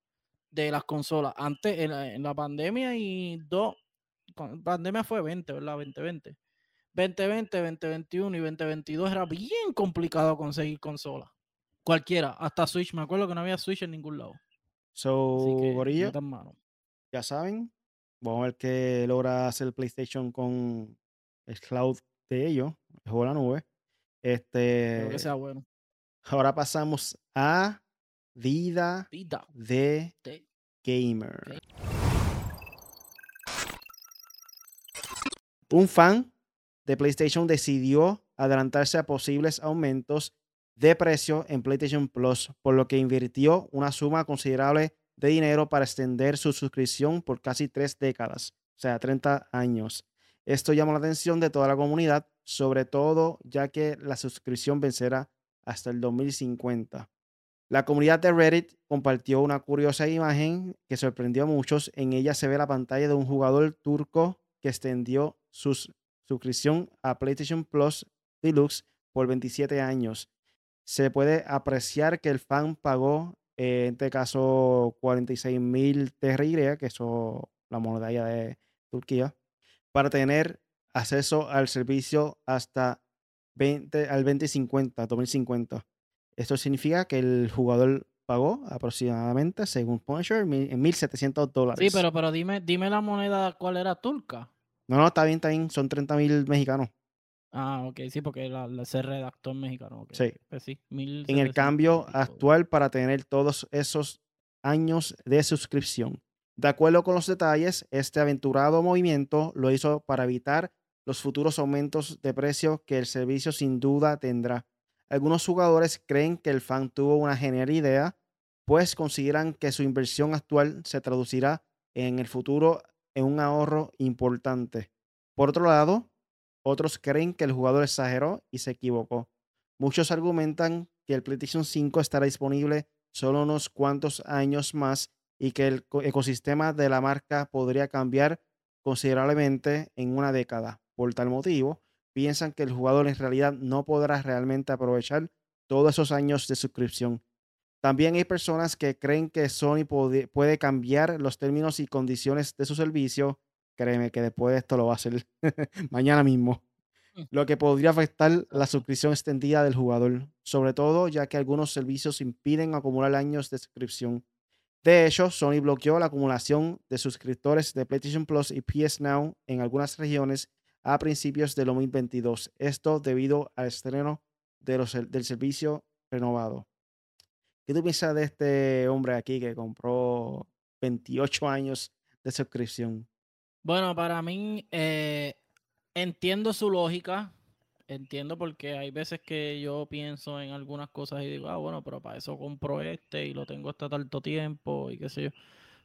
de las consolas. Antes, en la, pandemia y dos, pandemia fue 20, ¿verdad? 2020. 2020, 2021 y 2022 era bien complicado conseguir consolas. Cualquiera, hasta Switch. Me acuerdo que no había Switch en ningún lado. So, ya saben, vamos a ver qué logra hacer PlayStation con el cloud de ellos, el juego de la nube. Este, que sea bueno. Ahora pasamos a vida, de, gamer. Un fan de PlayStation decidió adelantarse a posibles aumentos de precio en PlayStation Plus, por lo que invirtió una suma considerable de dinero para extender su suscripción por casi tres décadas, o sea, 30 años. Esto llamó la atención de toda la comunidad, sobre todo ya que la suscripción vencerá hasta el 2050. La comunidad de Reddit compartió una curiosa imagen que sorprendió a muchos. En ella se ve la pantalla de un jugador turco que extendió su suscripción a PlayStation Plus Deluxe por 27 años. Se puede apreciar que el fan pagó, eh, en este caso, 46 mil TRY, que es la moneda de Turquía, para tener acceso al servicio hasta 20, al 2050, 2050. Esto significa que el jugador pagó aproximadamente, según Punisher, en 1.700 dólares. Sí, pero, pero dime, dime la moneda cuál era turca. No, no, está bien, está bien. Son 30 mil mexicanos. Ah, ok, sí, porque la, se redactó en mexicano. Sí. Pues sí en el cambio actual para tener todos esos años de suscripción. De acuerdo con los detalles, este aventurado movimiento lo hizo para evitar los futuros aumentos de precio que el servicio sin duda tendrá. Algunos jugadores creen que el fan tuvo una genial idea, pues consideran que su inversión actual se traducirá en el futuro en un ahorro importante. Por otro lado, otros creen que el jugador exageró y se equivocó. Muchos argumentan que el PlayStation 5 estará disponible solo unos cuantos años más y que el ecosistema de la marca podría cambiar considerablemente en una década. Por tal motivo, piensan que el jugador en realidad no podrá realmente aprovechar todos esos años de suscripción. También hay personas que creen que Sony puede, cambiar los términos y condiciones de su servicio. Créeme que después de esto lo va a hacer mañana mismo. Lo que podría afectar la suscripción extendida del jugador, sobre todo ya que algunos servicios impiden acumular años de suscripción. De hecho, Sony bloqueó la acumulación de suscriptores de PlayStation Plus y PS Now en algunas regiones a principios del 2022. Esto debido al estreno del servicio renovado. ¿Qué tú piensas de este hombre aquí que compró 28 años de suscripción? Bueno, para mí eh, entiendo su lógica, entiendo porque hay veces que yo pienso en algunas cosas y digo, ah, bueno, pero para eso compro este y lo tengo hasta tanto tiempo y qué sé yo.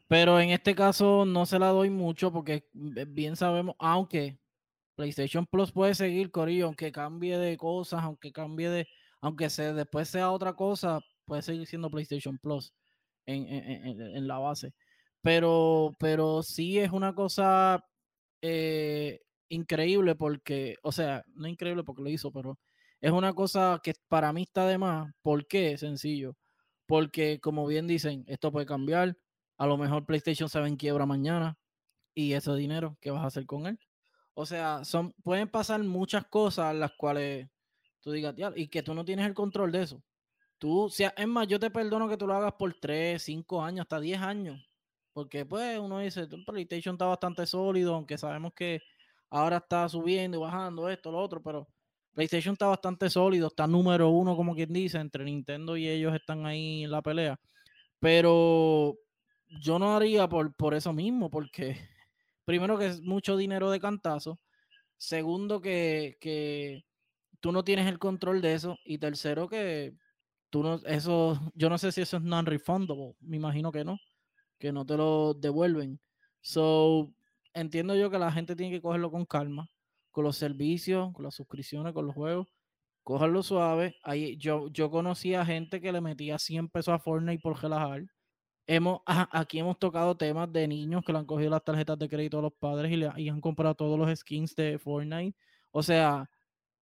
Pero en este caso no se la doy mucho porque bien sabemos, aunque PlayStation Plus puede seguir, Corillo, aunque cambie de cosas, aunque cambie de, aunque se, después sea otra cosa, puede seguir siendo PlayStation Plus en, la base. Pero, pero sí es una cosa eh, increíble porque, o sea, no increíble porque lo hizo, pero es una cosa que para mí está de más. ¿Por qué? Sencillo. Porque, como bien dicen, esto puede cambiar. A lo mejor PlayStation se va en quiebra mañana y ese dinero, ¿qué vas a hacer con él? O sea, son, pueden pasar muchas cosas las cuales tú digas, y que tú no tienes el control de eso. Tú, sea, es más, yo te perdono que tú lo hagas por 3, 5 años, hasta 10 años. Porque pues uno dice, PlayStation está bastante sólido, aunque sabemos que ahora está subiendo y bajando esto, lo otro, pero PlayStation está bastante sólido, está número uno, como quien dice, entre Nintendo y ellos están ahí en la pelea. Pero yo no haría por, por eso mismo, porque primero que es mucho dinero de cantazo, segundo que, que tú no tienes el control de eso y tercero que tú no, eso, yo no sé si eso es non-refundable, me imagino que no, que no te lo devuelven. So, entiendo yo que la gente tiene que cogerlo con calma, con los servicios, con las suscripciones, con los juegos. Cójanlo suave. Ahí, yo, yo conocí a gente que le metía 100 pesos a Fortnite por relajar. Hemos, aquí hemos tocado temas de niños que le han cogido las tarjetas de crédito a los padres y, le, han comprado todos los skins de Fortnite. O sea,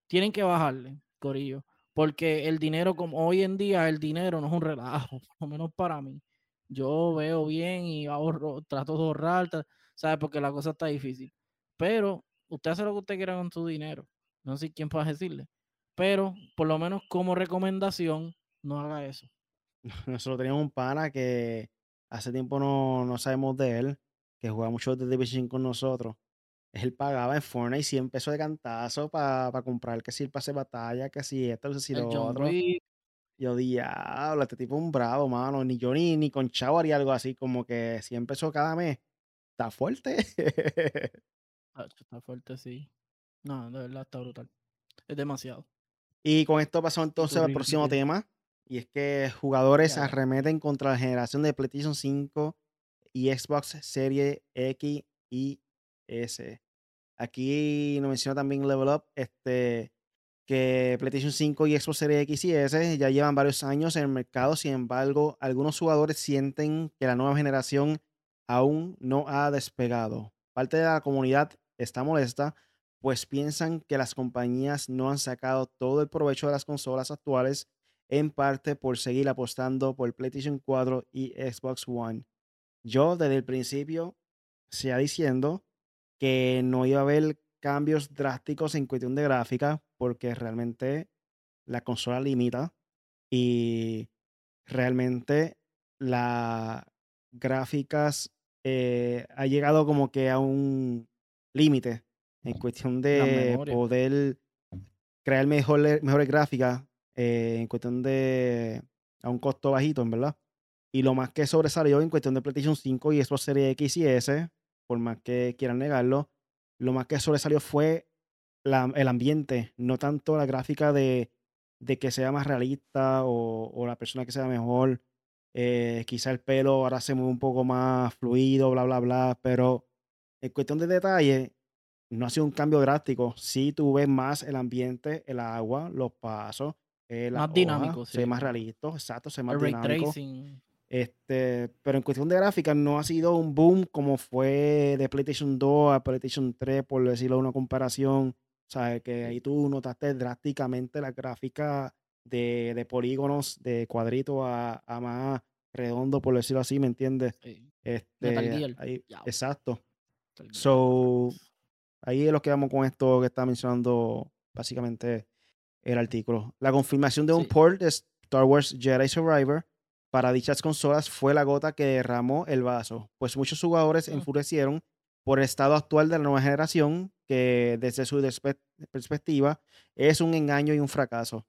tienen que bajarle, Corillo. Porque el dinero, como hoy en día, el dinero no es un relajo, por lo menos para mí. Yo veo bien y ahorro, trato de ahorrar, ¿sabes? Porque la cosa está difícil. Pero usted hace lo que usted quiera con su dinero. No sé quién puede decirle. Pero por lo menos como recomendación, no haga eso. Nosotros teníamos un pana que hace tiempo no, no sabemos de él, que juega mucho de Division con nosotros él pagaba en Fortnite 100 pesos de cantazo para comprar que si el pase batalla, que si esto, que si lo otro. Yo diablo, este tipo es un bravo, mano. Ni yo ni, ni con Chavo haría algo así, como que 100 pesos cada mes. Está fuerte. está fuerte, sí. No, de verdad está brutal. Es demasiado. Y con esto pasó entonces al próximo tema. Y es que jugadores arremeten contra la generación de PlayStation 5 y Xbox Series X y ese. Aquí nos menciona también Level Up, este, que PlayStation 5 y Xbox Series X y S ya llevan varios años en el mercado, sin embargo, algunos jugadores sienten que la nueva generación aún no ha despegado. Parte de la comunidad está molesta, pues piensan que las compañías no han sacado todo el provecho de las consolas actuales, en parte por seguir apostando por PlayStation 4 y Xbox One. Yo desde el principio, sea diciendo que no iba a haber cambios drásticos en cuestión de gráfica, porque realmente la consola limita y realmente las gráficas eh, ha llegado como que a un límite en cuestión de poder crear mejores, mejores gráficas eh, en cuestión de a un costo bajito, en verdad. Y lo más que sobresalió en cuestión de PlayStation 5 y Xbox Series X y S por más que quieran negarlo, lo más que sobresalió fue el ambiente, no tanto la gráfica de, que sea más realista o, la persona que sea mejor. Eh, quizá el pelo ahora se mueve un poco más fluido, bla, bla, bla, pero en cuestión de detalle, no ha sido un cambio drástico. Sí, tú ves más el ambiente, el agua, los pasos, eh, más dinámico, se ve más realista, exacto, se ve más dinámico. Este, pero en cuestión de gráfica no ha sido un boom como fue de PlayStation 2 a PlayStation 3, por decirlo una comparación. sabes que ahí tú notaste drásticamente la gráfica de, polígonos, de cuadrito a, más redondo, por decirlo así, ¿me entiendes? Este, exacto. So, ahí es lo que vamos con esto que está mencionando básicamente el artículo. La confirmación de un port de Star Wars Jedi Survivor para dichas consolas fue la gota que derramó el vaso, pues muchos jugadores enfurecieron por el estado actual de la nueva generación, que desde su perspectiva es un engaño y un fracaso.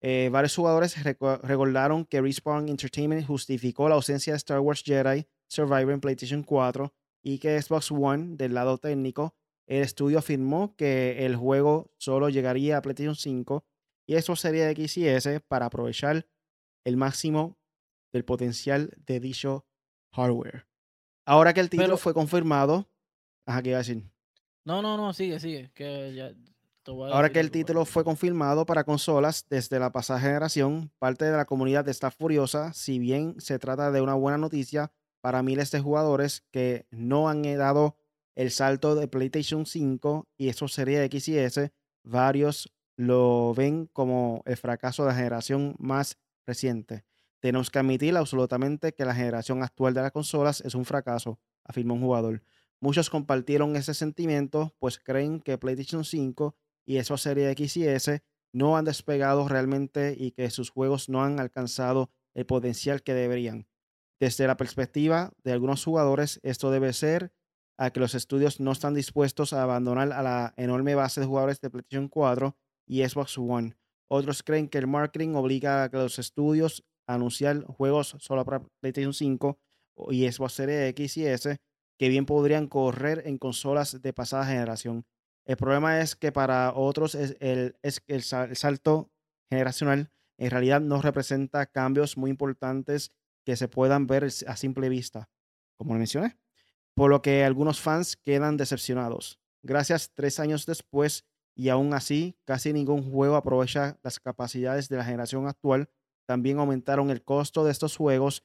Eh, varios jugadores recordaron que Respawn Entertainment justificó la ausencia de Star Wars Jedi Survivor en PlayStation 4 y que Xbox One, del lado técnico, el estudio afirmó que el juego solo llegaría a PlayStation 5 y eso sería de X y S para aprovechar el máximo del potencial de dicho hardware. Ahora que el título fue confirmado, ajá, ¿qué iba a decir? No, no, no, sigue, sigue. Que Ahora que el título fue confirmado para consolas desde la pasada generación, parte de la comunidad está furiosa, si bien se trata de una buena noticia para miles de jugadores que no han dado el salto de PlayStation 5 y eso sería X y S, varios lo ven como el fracaso de la generación más reciente. Tenemos que admitir absolutamente que la generación actual de las consolas es un fracaso, afirmó un jugador. Muchos compartieron ese sentimiento, pues creen que PlayStation 5 y eso serie X y S no han despegado realmente y que sus juegos no han alcanzado el potencial que deberían. Desde la perspectiva de algunos jugadores, esto debe ser a que los estudios no están dispuestos a abandonar a la enorme base de jugadores de PlayStation 4 y Xbox One. Otros creen que el marketing obliga a que los estudios anunciar juegos solo para PlayStation 5 y Xbox Series X y S que bien podrían correr en consolas de pasada generación. El problema es que para otros es el, es el, salto generacional en realidad no representa cambios muy importantes que se puedan ver a simple vista. Como mencioné, por lo que algunos fans quedan decepcionados. Gracias tres años después, y aún así, casi ningún juego aprovecha las capacidades de la generación actual. También aumentaron el costo de estos juegos.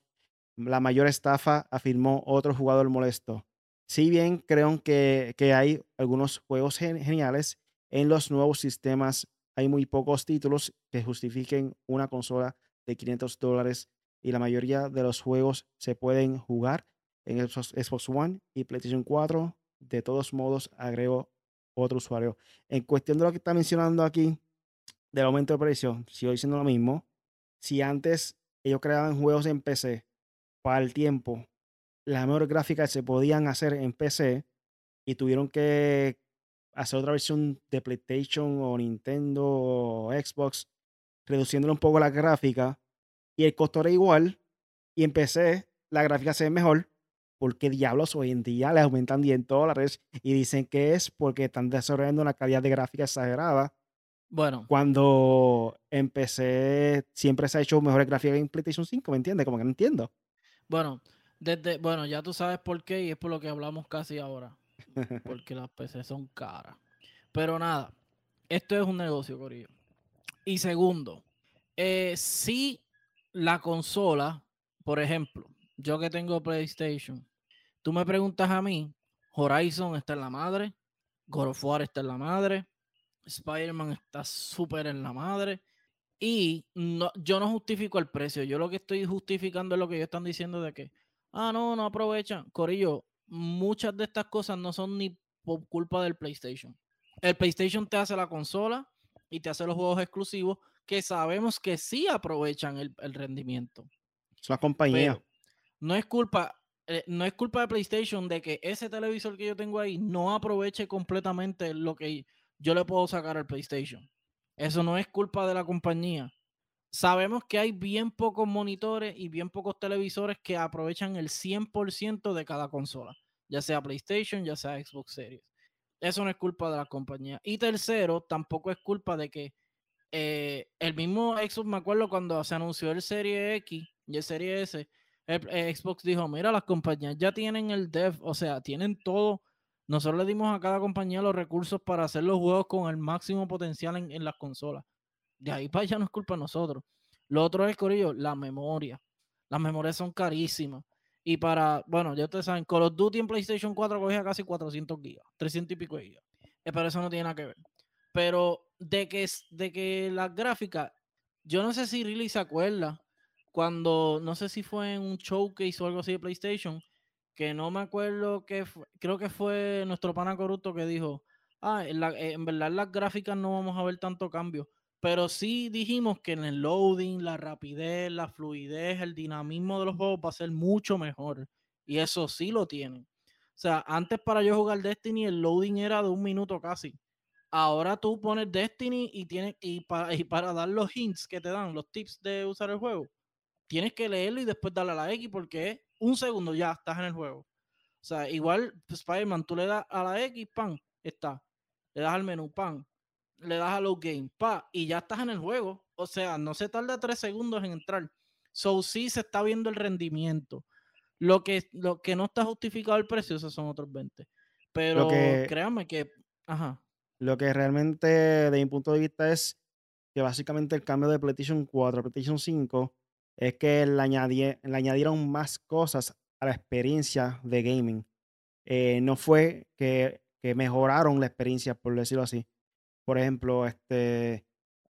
La mayor estafa, afirmó otro jugador molesto. Si bien creo que, que hay algunos juegos geniales en los nuevos sistemas, hay muy pocos títulos que justifiquen una consola de 500 dólares y la mayoría de los juegos se pueden jugar en Xbox One y PlayStation 4. De todos modos, agrego otro usuario. En cuestión de lo que está mencionando aquí, del aumento de precio, sigo diciendo lo mismo. Si antes ellos creaban juegos en PC para el tiempo, las mejores gráficas se podían hacer en PC y tuvieron que hacer otra versión de PlayStation o Nintendo o Xbox, reduciéndole un poco la gráfica y el costo era igual y en PC la gráfica se ve mejor, porque diablos hoy en día le aumentan 10 dólares y dicen que es porque están desarrollando una calidad de gráfica exagerada. Bueno. Cuando empecé, siempre se ha hecho mejores gráficas en PlayStation 5, ¿me entiendes? Como que no entiendo. Bueno, desde, bueno, ya tú sabes por qué y es por lo que hablamos casi ahora. Porque las PC son caras. Pero nada, esto es un negocio, Corillo. Y segundo, eh, si la consola, por ejemplo, yo que tengo PlayStation, Tú me preguntas a mí, Horizon está en la madre, God of War está en la madre, Spider-Man está súper en la madre. Y no, yo no justifico el precio. Yo lo que estoy justificando es lo que ellos están diciendo de que, ah, no, no aprovechan. Corillo, muchas de estas cosas no son ni por culpa del PlayStation. El PlayStation te hace la consola y te hace los juegos exclusivos que sabemos que sí aprovechan el, rendimiento. Es una compañía. no es culpa, eh, no es culpa de PlayStation de que ese televisor que yo tengo ahí no aproveche completamente lo que yo le puedo sacar al PlayStation. Eso no es culpa de la compañía. Sabemos que hay bien pocos monitores y bien pocos televisores que aprovechan el 100% de cada consola, ya sea PlayStation, ya sea Xbox Series. Eso no es culpa de la compañía. Y tercero, tampoco es culpa de que eh, el mismo Xbox, me acuerdo cuando se anunció el Serie X y el Serie S, Xbox dijo, mira, las compañías ya tienen el dev, o sea, tienen todo. Nosotros le dimos a cada compañía los recursos para hacer los juegos con el máximo potencial en, las consolas. De ahí para allá no es culpa de nosotros. Lo otro es, Corillo, la memoria. Las memorias son carísimas. Y para, bueno, ya ustedes saben, Call of Duty en PlayStation 4 cogía casi 400 gigas, 300 y pico gigas. Eh, pero eso no tiene nada que ver. Pero de que, de que las gráficas, yo no sé si Riley se acuerda cuando, no sé si fue en un showcase o algo así de PlayStation, que no me acuerdo que creo que fue nuestro pana corrupto que dijo, ah, en, eh, en verdad las gráficas no vamos a ver tanto cambio, pero sí dijimos que en el loading, la rapidez, la fluidez, el dinamismo de los juegos va a ser mucho mejor. Y eso sí lo tienen. O sea, antes para yo jugar Destiny el loading era de un minuto casi. Ahora tú pones Destiny y tienes y para, y para dar los hints que te dan, los tips de usar el juego, tienes que leerlo y después darle a la X porque un segundo ya estás en el juego. O sea, igual Spider-Man, tú le das a la X, pan, está. Le das al menú, pan. Le das a los game, pa, y ya estás en el juego. O sea, no se tarda tres segundos en entrar. So, sí se está viendo el rendimiento. Lo que, lo que no está justificado el precio, esos son otros 20. Pero créanme que, ajá. Lo que realmente, de mi punto de vista, es que básicamente el cambio de PlayStation 4 a PlayStation 5 es que le, añadieron más cosas a la experiencia de gaming. Eh, no fue que, mejoraron la experiencia, por decirlo así. Por ejemplo, este,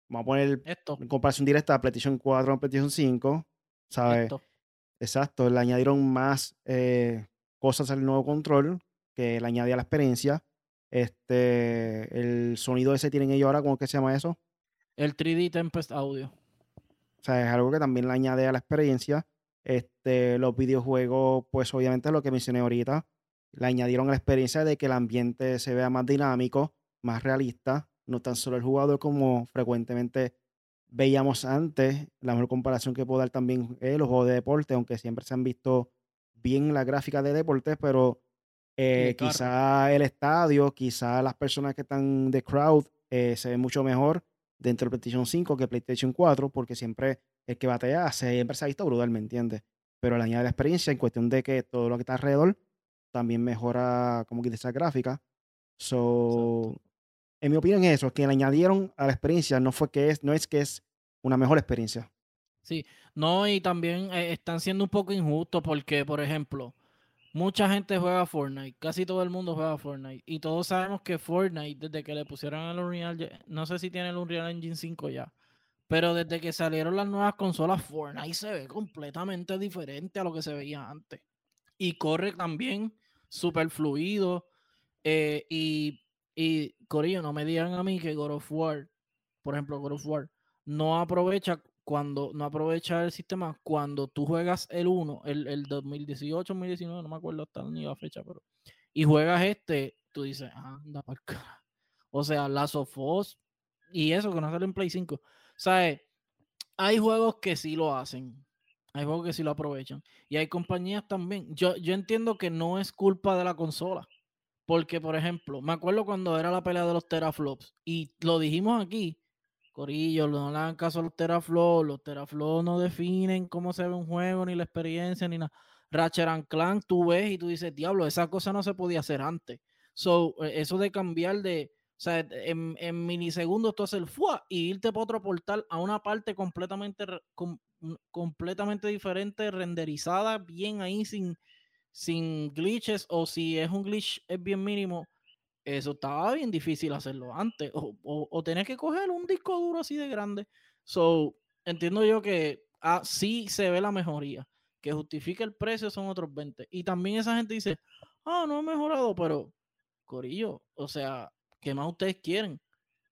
vamos a poner Esto. en comparación directa a PlayStation 4 a PlayStation 5, ¿sabes? Exacto, le añadieron más eh, cosas al nuevo control que le añadía la experiencia. Este, el sonido ese tienen ellos ahora, ¿cómo que se llama eso? El 3D Tempest Audio. Sea, es algo que también le añade a la experiencia. Este, los videojuegos, pues obviamente lo que mencioné ahorita, le añadieron a la experiencia de que el ambiente se vea más dinámico, más realista, no tan solo el jugador como frecuentemente veíamos antes. La mejor comparación que puedo dar también es los juegos de deporte, aunque siempre se han visto bien las gráficas de deporte, pero eh, quizá el estadio, quizá las personas que están de crowd eh, se ven mucho mejor dentro de PlayStation 5 que PlayStation 4, porque siempre el que batea siempre se ha visto brutal, ¿me entiendes? Pero le añade la experiencia en cuestión de que todo lo que está alrededor también mejora como que esa gráfica. So, en mi opinión es eso, que le añadieron a la experiencia, no fue que es, no es que es una mejor experiencia. Sí, no, y también eh, están siendo un poco injustos porque, por ejemplo, mucha gente juega Fortnite, casi todo el mundo juega Fortnite, y todos sabemos que Fortnite, desde que le pusieron el Unreal, no sé si tiene el Unreal Engine 5 ya, pero desde que salieron las nuevas consolas, Fortnite se ve completamente diferente a lo que se veía antes. Y corre también súper fluido. Eh, y, y, Corillo, no me digan a mí que God of War, por ejemplo, God of War, no aprovecha cuando no aprovecha el sistema cuando tú juegas el 1, el, el 2018, 2019, no me acuerdo hasta ni la fecha, pero y juegas este, tú dices, anda para acá. O sea, Last of y eso que no sale en Play 5. ¿Sabes? Hay juegos que sí lo hacen. Hay juegos que sí lo aprovechan. Y hay compañías también. Yo, yo entiendo que no es culpa de la consola. Porque, por ejemplo, me acuerdo cuando era la pelea de los teraflops. Y lo dijimos aquí. Corillo, no le hagan caso a los teraflops. Los teraflops no definen cómo se ve un juego, ni la experiencia, ni nada. Ratchet and Clank, tú ves y tú dices, diablo, esa cosa no se podía hacer antes. So, e, eso de cambiar de, o sea, en, en milisegundos tú haces el FUA y irte para otro portal a una parte completamente, completamente diferente, renderizada, bien ahí, sin, sin glitches, o si es un glitch, es bien mínimo. Eso estaba bien difícil hacerlo antes. O, o, tenés que coger un disco duro así de grande. So, entiendo yo que ah, se ve la mejoría. Que justifica el precio son otros 20. Y también esa gente dice, ah, no ha mejorado, pero Corillo, o sea, ¿Qué más ustedes quieren?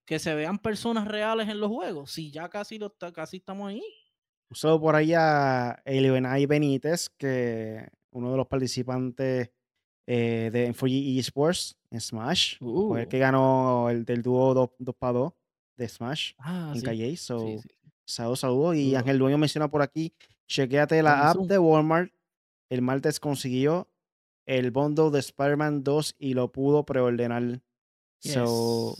Que se vean personas reales en los juegos. Si ya casi, lo, casi estamos ahí. Usado por ahí a Elibenay Benítez, que uno de los participantes eh, de Fuji Esports en Smash. Fue el uh. que ganó el del dúo 2 para 2 de Smash ah, en Calle. So, Saludos, saludos. Y Ángel Dueño menciona por aquí: chequeate la app de Walmart. El martes consiguió el bundle de Spider-Man 2 y lo pudo preordenar. So,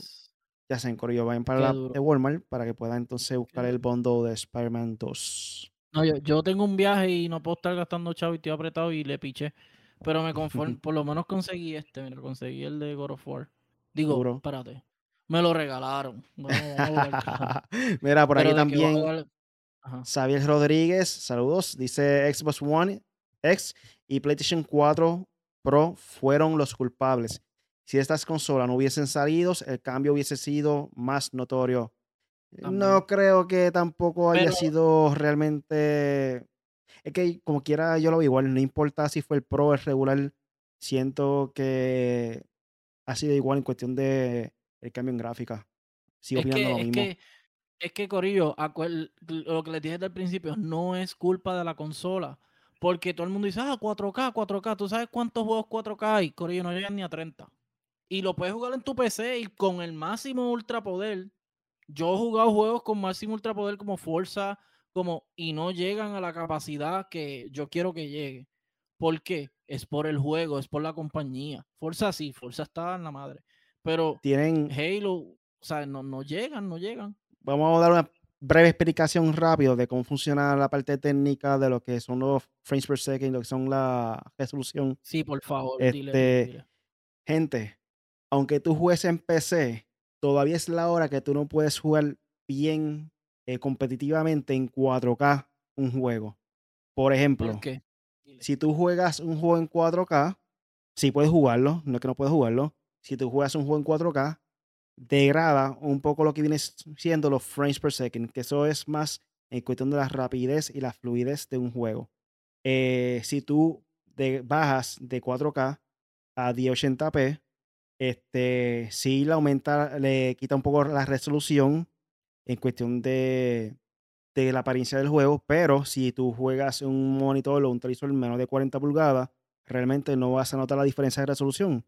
ya se encorrió, vayan para la de Walmart para que puedan entonces buscar el bundle de Spider-Man 2. No, yo, tengo un viaje y no puedo estar gastando chavo y estoy apretado y le piché. Pero me conformo, por lo menos conseguí este, mira, conseguí el de God of War. Digo, espérate. Me lo regalaron. mira, por aquí también. Xavier Rodríguez, saludos. Dice Xbox One X y PlayStation 4 Pro fueron los culpables. Si estas consolas no hubiesen salido, el cambio hubiese sido más notorio. No creo que tampoco haya sido realmente. Es que, como quiera, yo lo veo igual. No importa si fue el Pro o el regular. Siento que ha sido igual en cuestión de el cambio en gráfica. Sigo opinando lo mismo. Es que, es que, Corillo, lo que les dije desde el principio, no es culpa de la consola. Porque todo el mundo dice, ah, 4K, 4K. ¿Tú sabes cuántos juegos 4K hay? Corillo, no llegan ni a 30 y lo puedes jugar en tu PC y con el máximo ultra poder. Yo he jugado juegos con máximo ultra poder como Forza, como y no llegan a la capacidad que yo quiero que llegue. ¿Por qué? Es por el juego, es por la compañía. Forza sí, Forza está en la madre. Pero tienen Halo, o sea, no, no llegan, no llegan. Vamos a dar una breve explicación rápido de cómo funciona la parte técnica de lo que son los frames per second, lo que son la resolución. Sí, por favor. Este, Gente, aunque tú juegues en PC, todavía es la hora que tú no puedes jugar bien eh, competitivamente en 4K un juego. Por ejemplo, si tú juegas un juego en 4K, sí puedes jugarlo, no es que no puedes jugarlo. Si tú juegas un juego en 4K, degrada un poco lo que viene siendo los frames per second, que eso es más en cuestión de la rapidez y la fluidez de un juego. Eh, si tú bajas de 4K a 1080p, este, sí le aumenta, le quita un poco la resolución en cuestión de, de la apariencia del juego, pero si tú juegas un monitor o un televisor menos de 40 pulgadas, realmente no vas a notar la diferencia de resolución.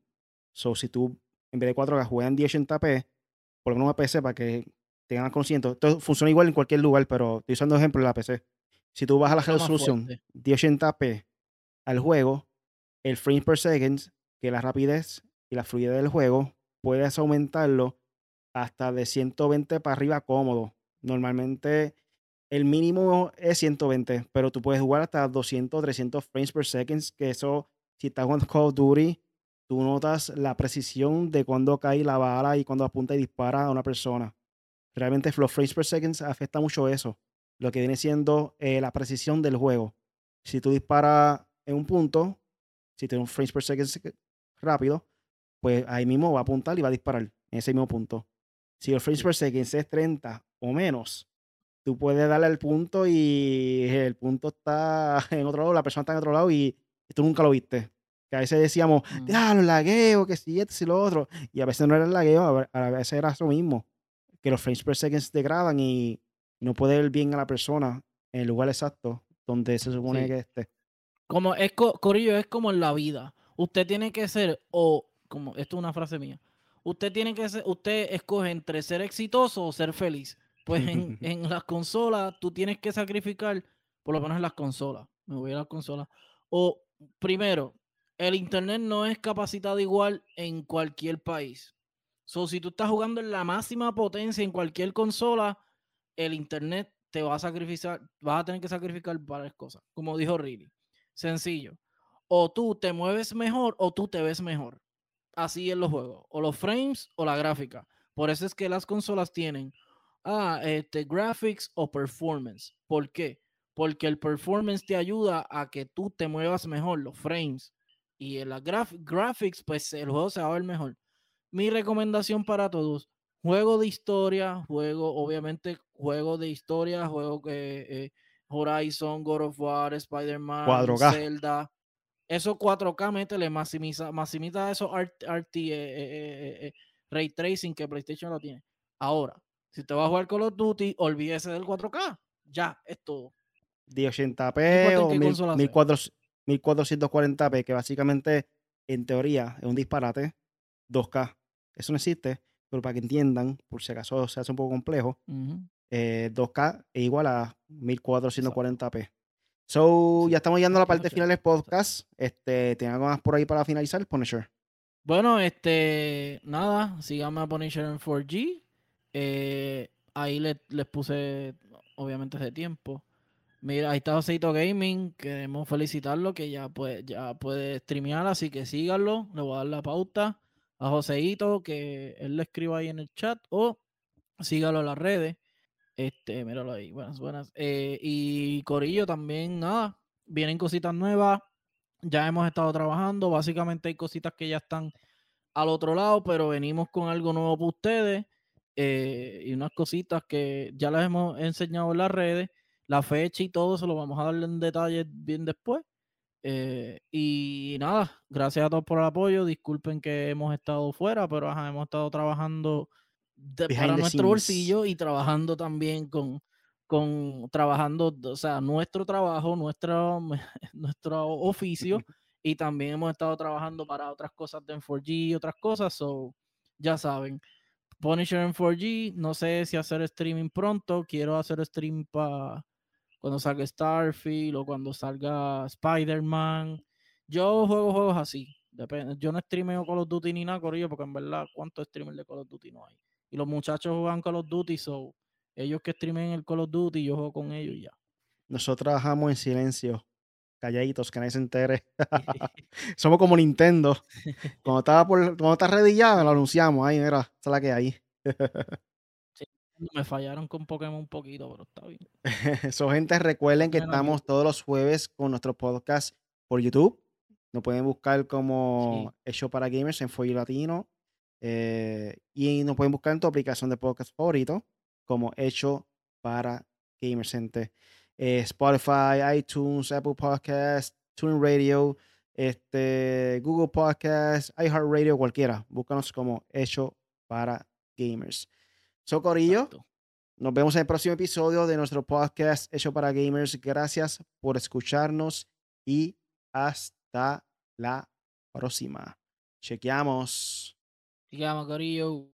So, si tú en vez de 4K juegas en 1080p, por lo menos una PC para que tengan consciente. Esto funciona igual en cualquier lugar, pero estoy usando ejemplo en la PC. Si tú bajas la resolución 1080p al juego, el frame per second, que la rapidez y la fluidez del juego, puedes aumentarlo hasta de 120 para arriba cómodo. Normalmente el mínimo es 120, pero tú puedes jugar hasta 200, 300 frames per second, que eso si estás jugando Call of Duty, tú notas la precisión de cuando cae la bala y cuando apunta y dispara a una persona. Realmente los frames per second afecta mucho eso, lo que viene siendo eh, la precisión del juego. Si tú disparas en un punto, si tienes un frames per second rápido, pues ahí mismo va a apuntar y va a disparar en ese mismo punto. Si el frames per second es 30 o menos, tú puedes darle al punto y el punto está en otro lado, la persona está en otro lado y, tú nunca lo viste. Que a veces decíamos, ah, los lagueos, que si esto, si lo otro. Y a veces no era el lagueo, a veces era lo mismo. Que los frames per second se degradan y no puede ver bien a la persona en el lugar exacto donde se supone que esté. Como es, Corillo, es como en la vida. Usted tiene que ser, o como esto es una frase mía, usted tiene que ser, usted escoge entre ser exitoso o ser feliz. Pues en, en las consolas tú tienes que sacrificar, por lo menos en las consolas, me voy a las consolas. O primero, el internet no es capacitado igual en cualquier país. So, si tú estás jugando en la máxima potencia en cualquier consola, el internet te va a sacrificar, vas a tener que sacrificar varias cosas, como dijo Riley. Sencillo. O tú te mueves mejor o tú te ves mejor. Así en los juegos. O los frames o la gráfica. Por eso es que las consolas tienen ah, este, graphics o performance. ¿Por qué? Porque el performance te ayuda a que tú te muevas mejor, los frames. Y en la graphics, pues el juego se va a ver mejor. Mi recomendación para todos, juego de historia, juego, obviamente, juego de historia, juego que eh, Horizon, God of War, Spider-Man, Zelda. Esos 4K, métele, maximiza, maximiza eso RT, eh, eh, Ray Tracing que PlayStation lo tiene. Ahora, si te vas a jugar Call of Duty, olvídese del 4K. Ya, es todo. De 80p o 1440p, que básicamente, en teoría, es un disparate. 2K. Eso no existe, pero para que entiendan, por si acaso se hace un poco complejo, 2K eh, es igual a 1440p. So, ya estamos llegando a la parte final del podcast. Este, ¿Tienen algo más por ahí para finalizar, Punisher? Bueno, este, nada, síganme a Punisher en 4G. Eh, ahí les, puse, obviamente, hace tiempo. Mira, ahí está Joseito Gaming. Queremos felicitarlo que ya puede, ya puede streamear, así que síganlo. Le voy a dar la pauta a Joseito que él le escriba ahí en el chat o sígalo en las redes. Este, míralo ahí. Buenas, buenas. Eh, y Corillo también, nada. Vienen cositas nuevas. Ya hemos estado trabajando. Básicamente hay cositas que ya están al otro lado, pero venimos con algo nuevo para ustedes. Eh, y unas cositas que ya les hemos enseñado en las redes, la fecha y todo, se lo vamos a darle en detalle bien después. Eh, y nada, gracias a todos por el apoyo. Disculpen que hemos estado fuera, pero hemos estado trabajando para nuestro bolsillo y trabajando también con, con trabajando, o sea, nuestro trabajo, nuestro, nuestro oficio. y también hemos estado trabajando para otras cosas de M4G y otras cosas. So, ya saben, Punisher en 4G. No sé si hacer streaming pronto. Quiero hacer stream para cuando salga Starfield o cuando salga Spider-Man. Yo juego juegos así. Depende. Yo no streameo Call of Duty ni nada, Corillo, porque en verdad, ¿cuántos streamers de Call of Duty no hay? Y los muchachos juegan Call of Duty, so ellos que streamen el Call of Duty, yo juego con ellos y ya. Nosotros trabajamos en silencio, calladitos, que nadie se entere. Somos como Nintendo. Cuando estaba por, cuando está ready ya, lo anunciamos. Ahí, mira, esa es la que hay. Me fallaron con Pokémon un poquito, pero está bien. so, gente, recuerden que estamos todos los jueves con nuestro podcast por YouTube. Nos pueden buscar como Hecho para Gamers en Folio Latino. Eh, y nos pueden buscar en tu aplicación de podcast favorito como Hecho para Gamers, gente. Eh, Spotify, iTunes, Apple Podcasts, TuneIn Radio, este, Google Podcasts, iHeartRadio, cualquiera. Búscanos como Hecho para Gamers. Socorillo. Nos vemos en el próximo episodio de nuestro podcast hecho para gamers. Gracias por escucharnos y hasta la próxima. Chequeamos. Chequeamos, Corillo.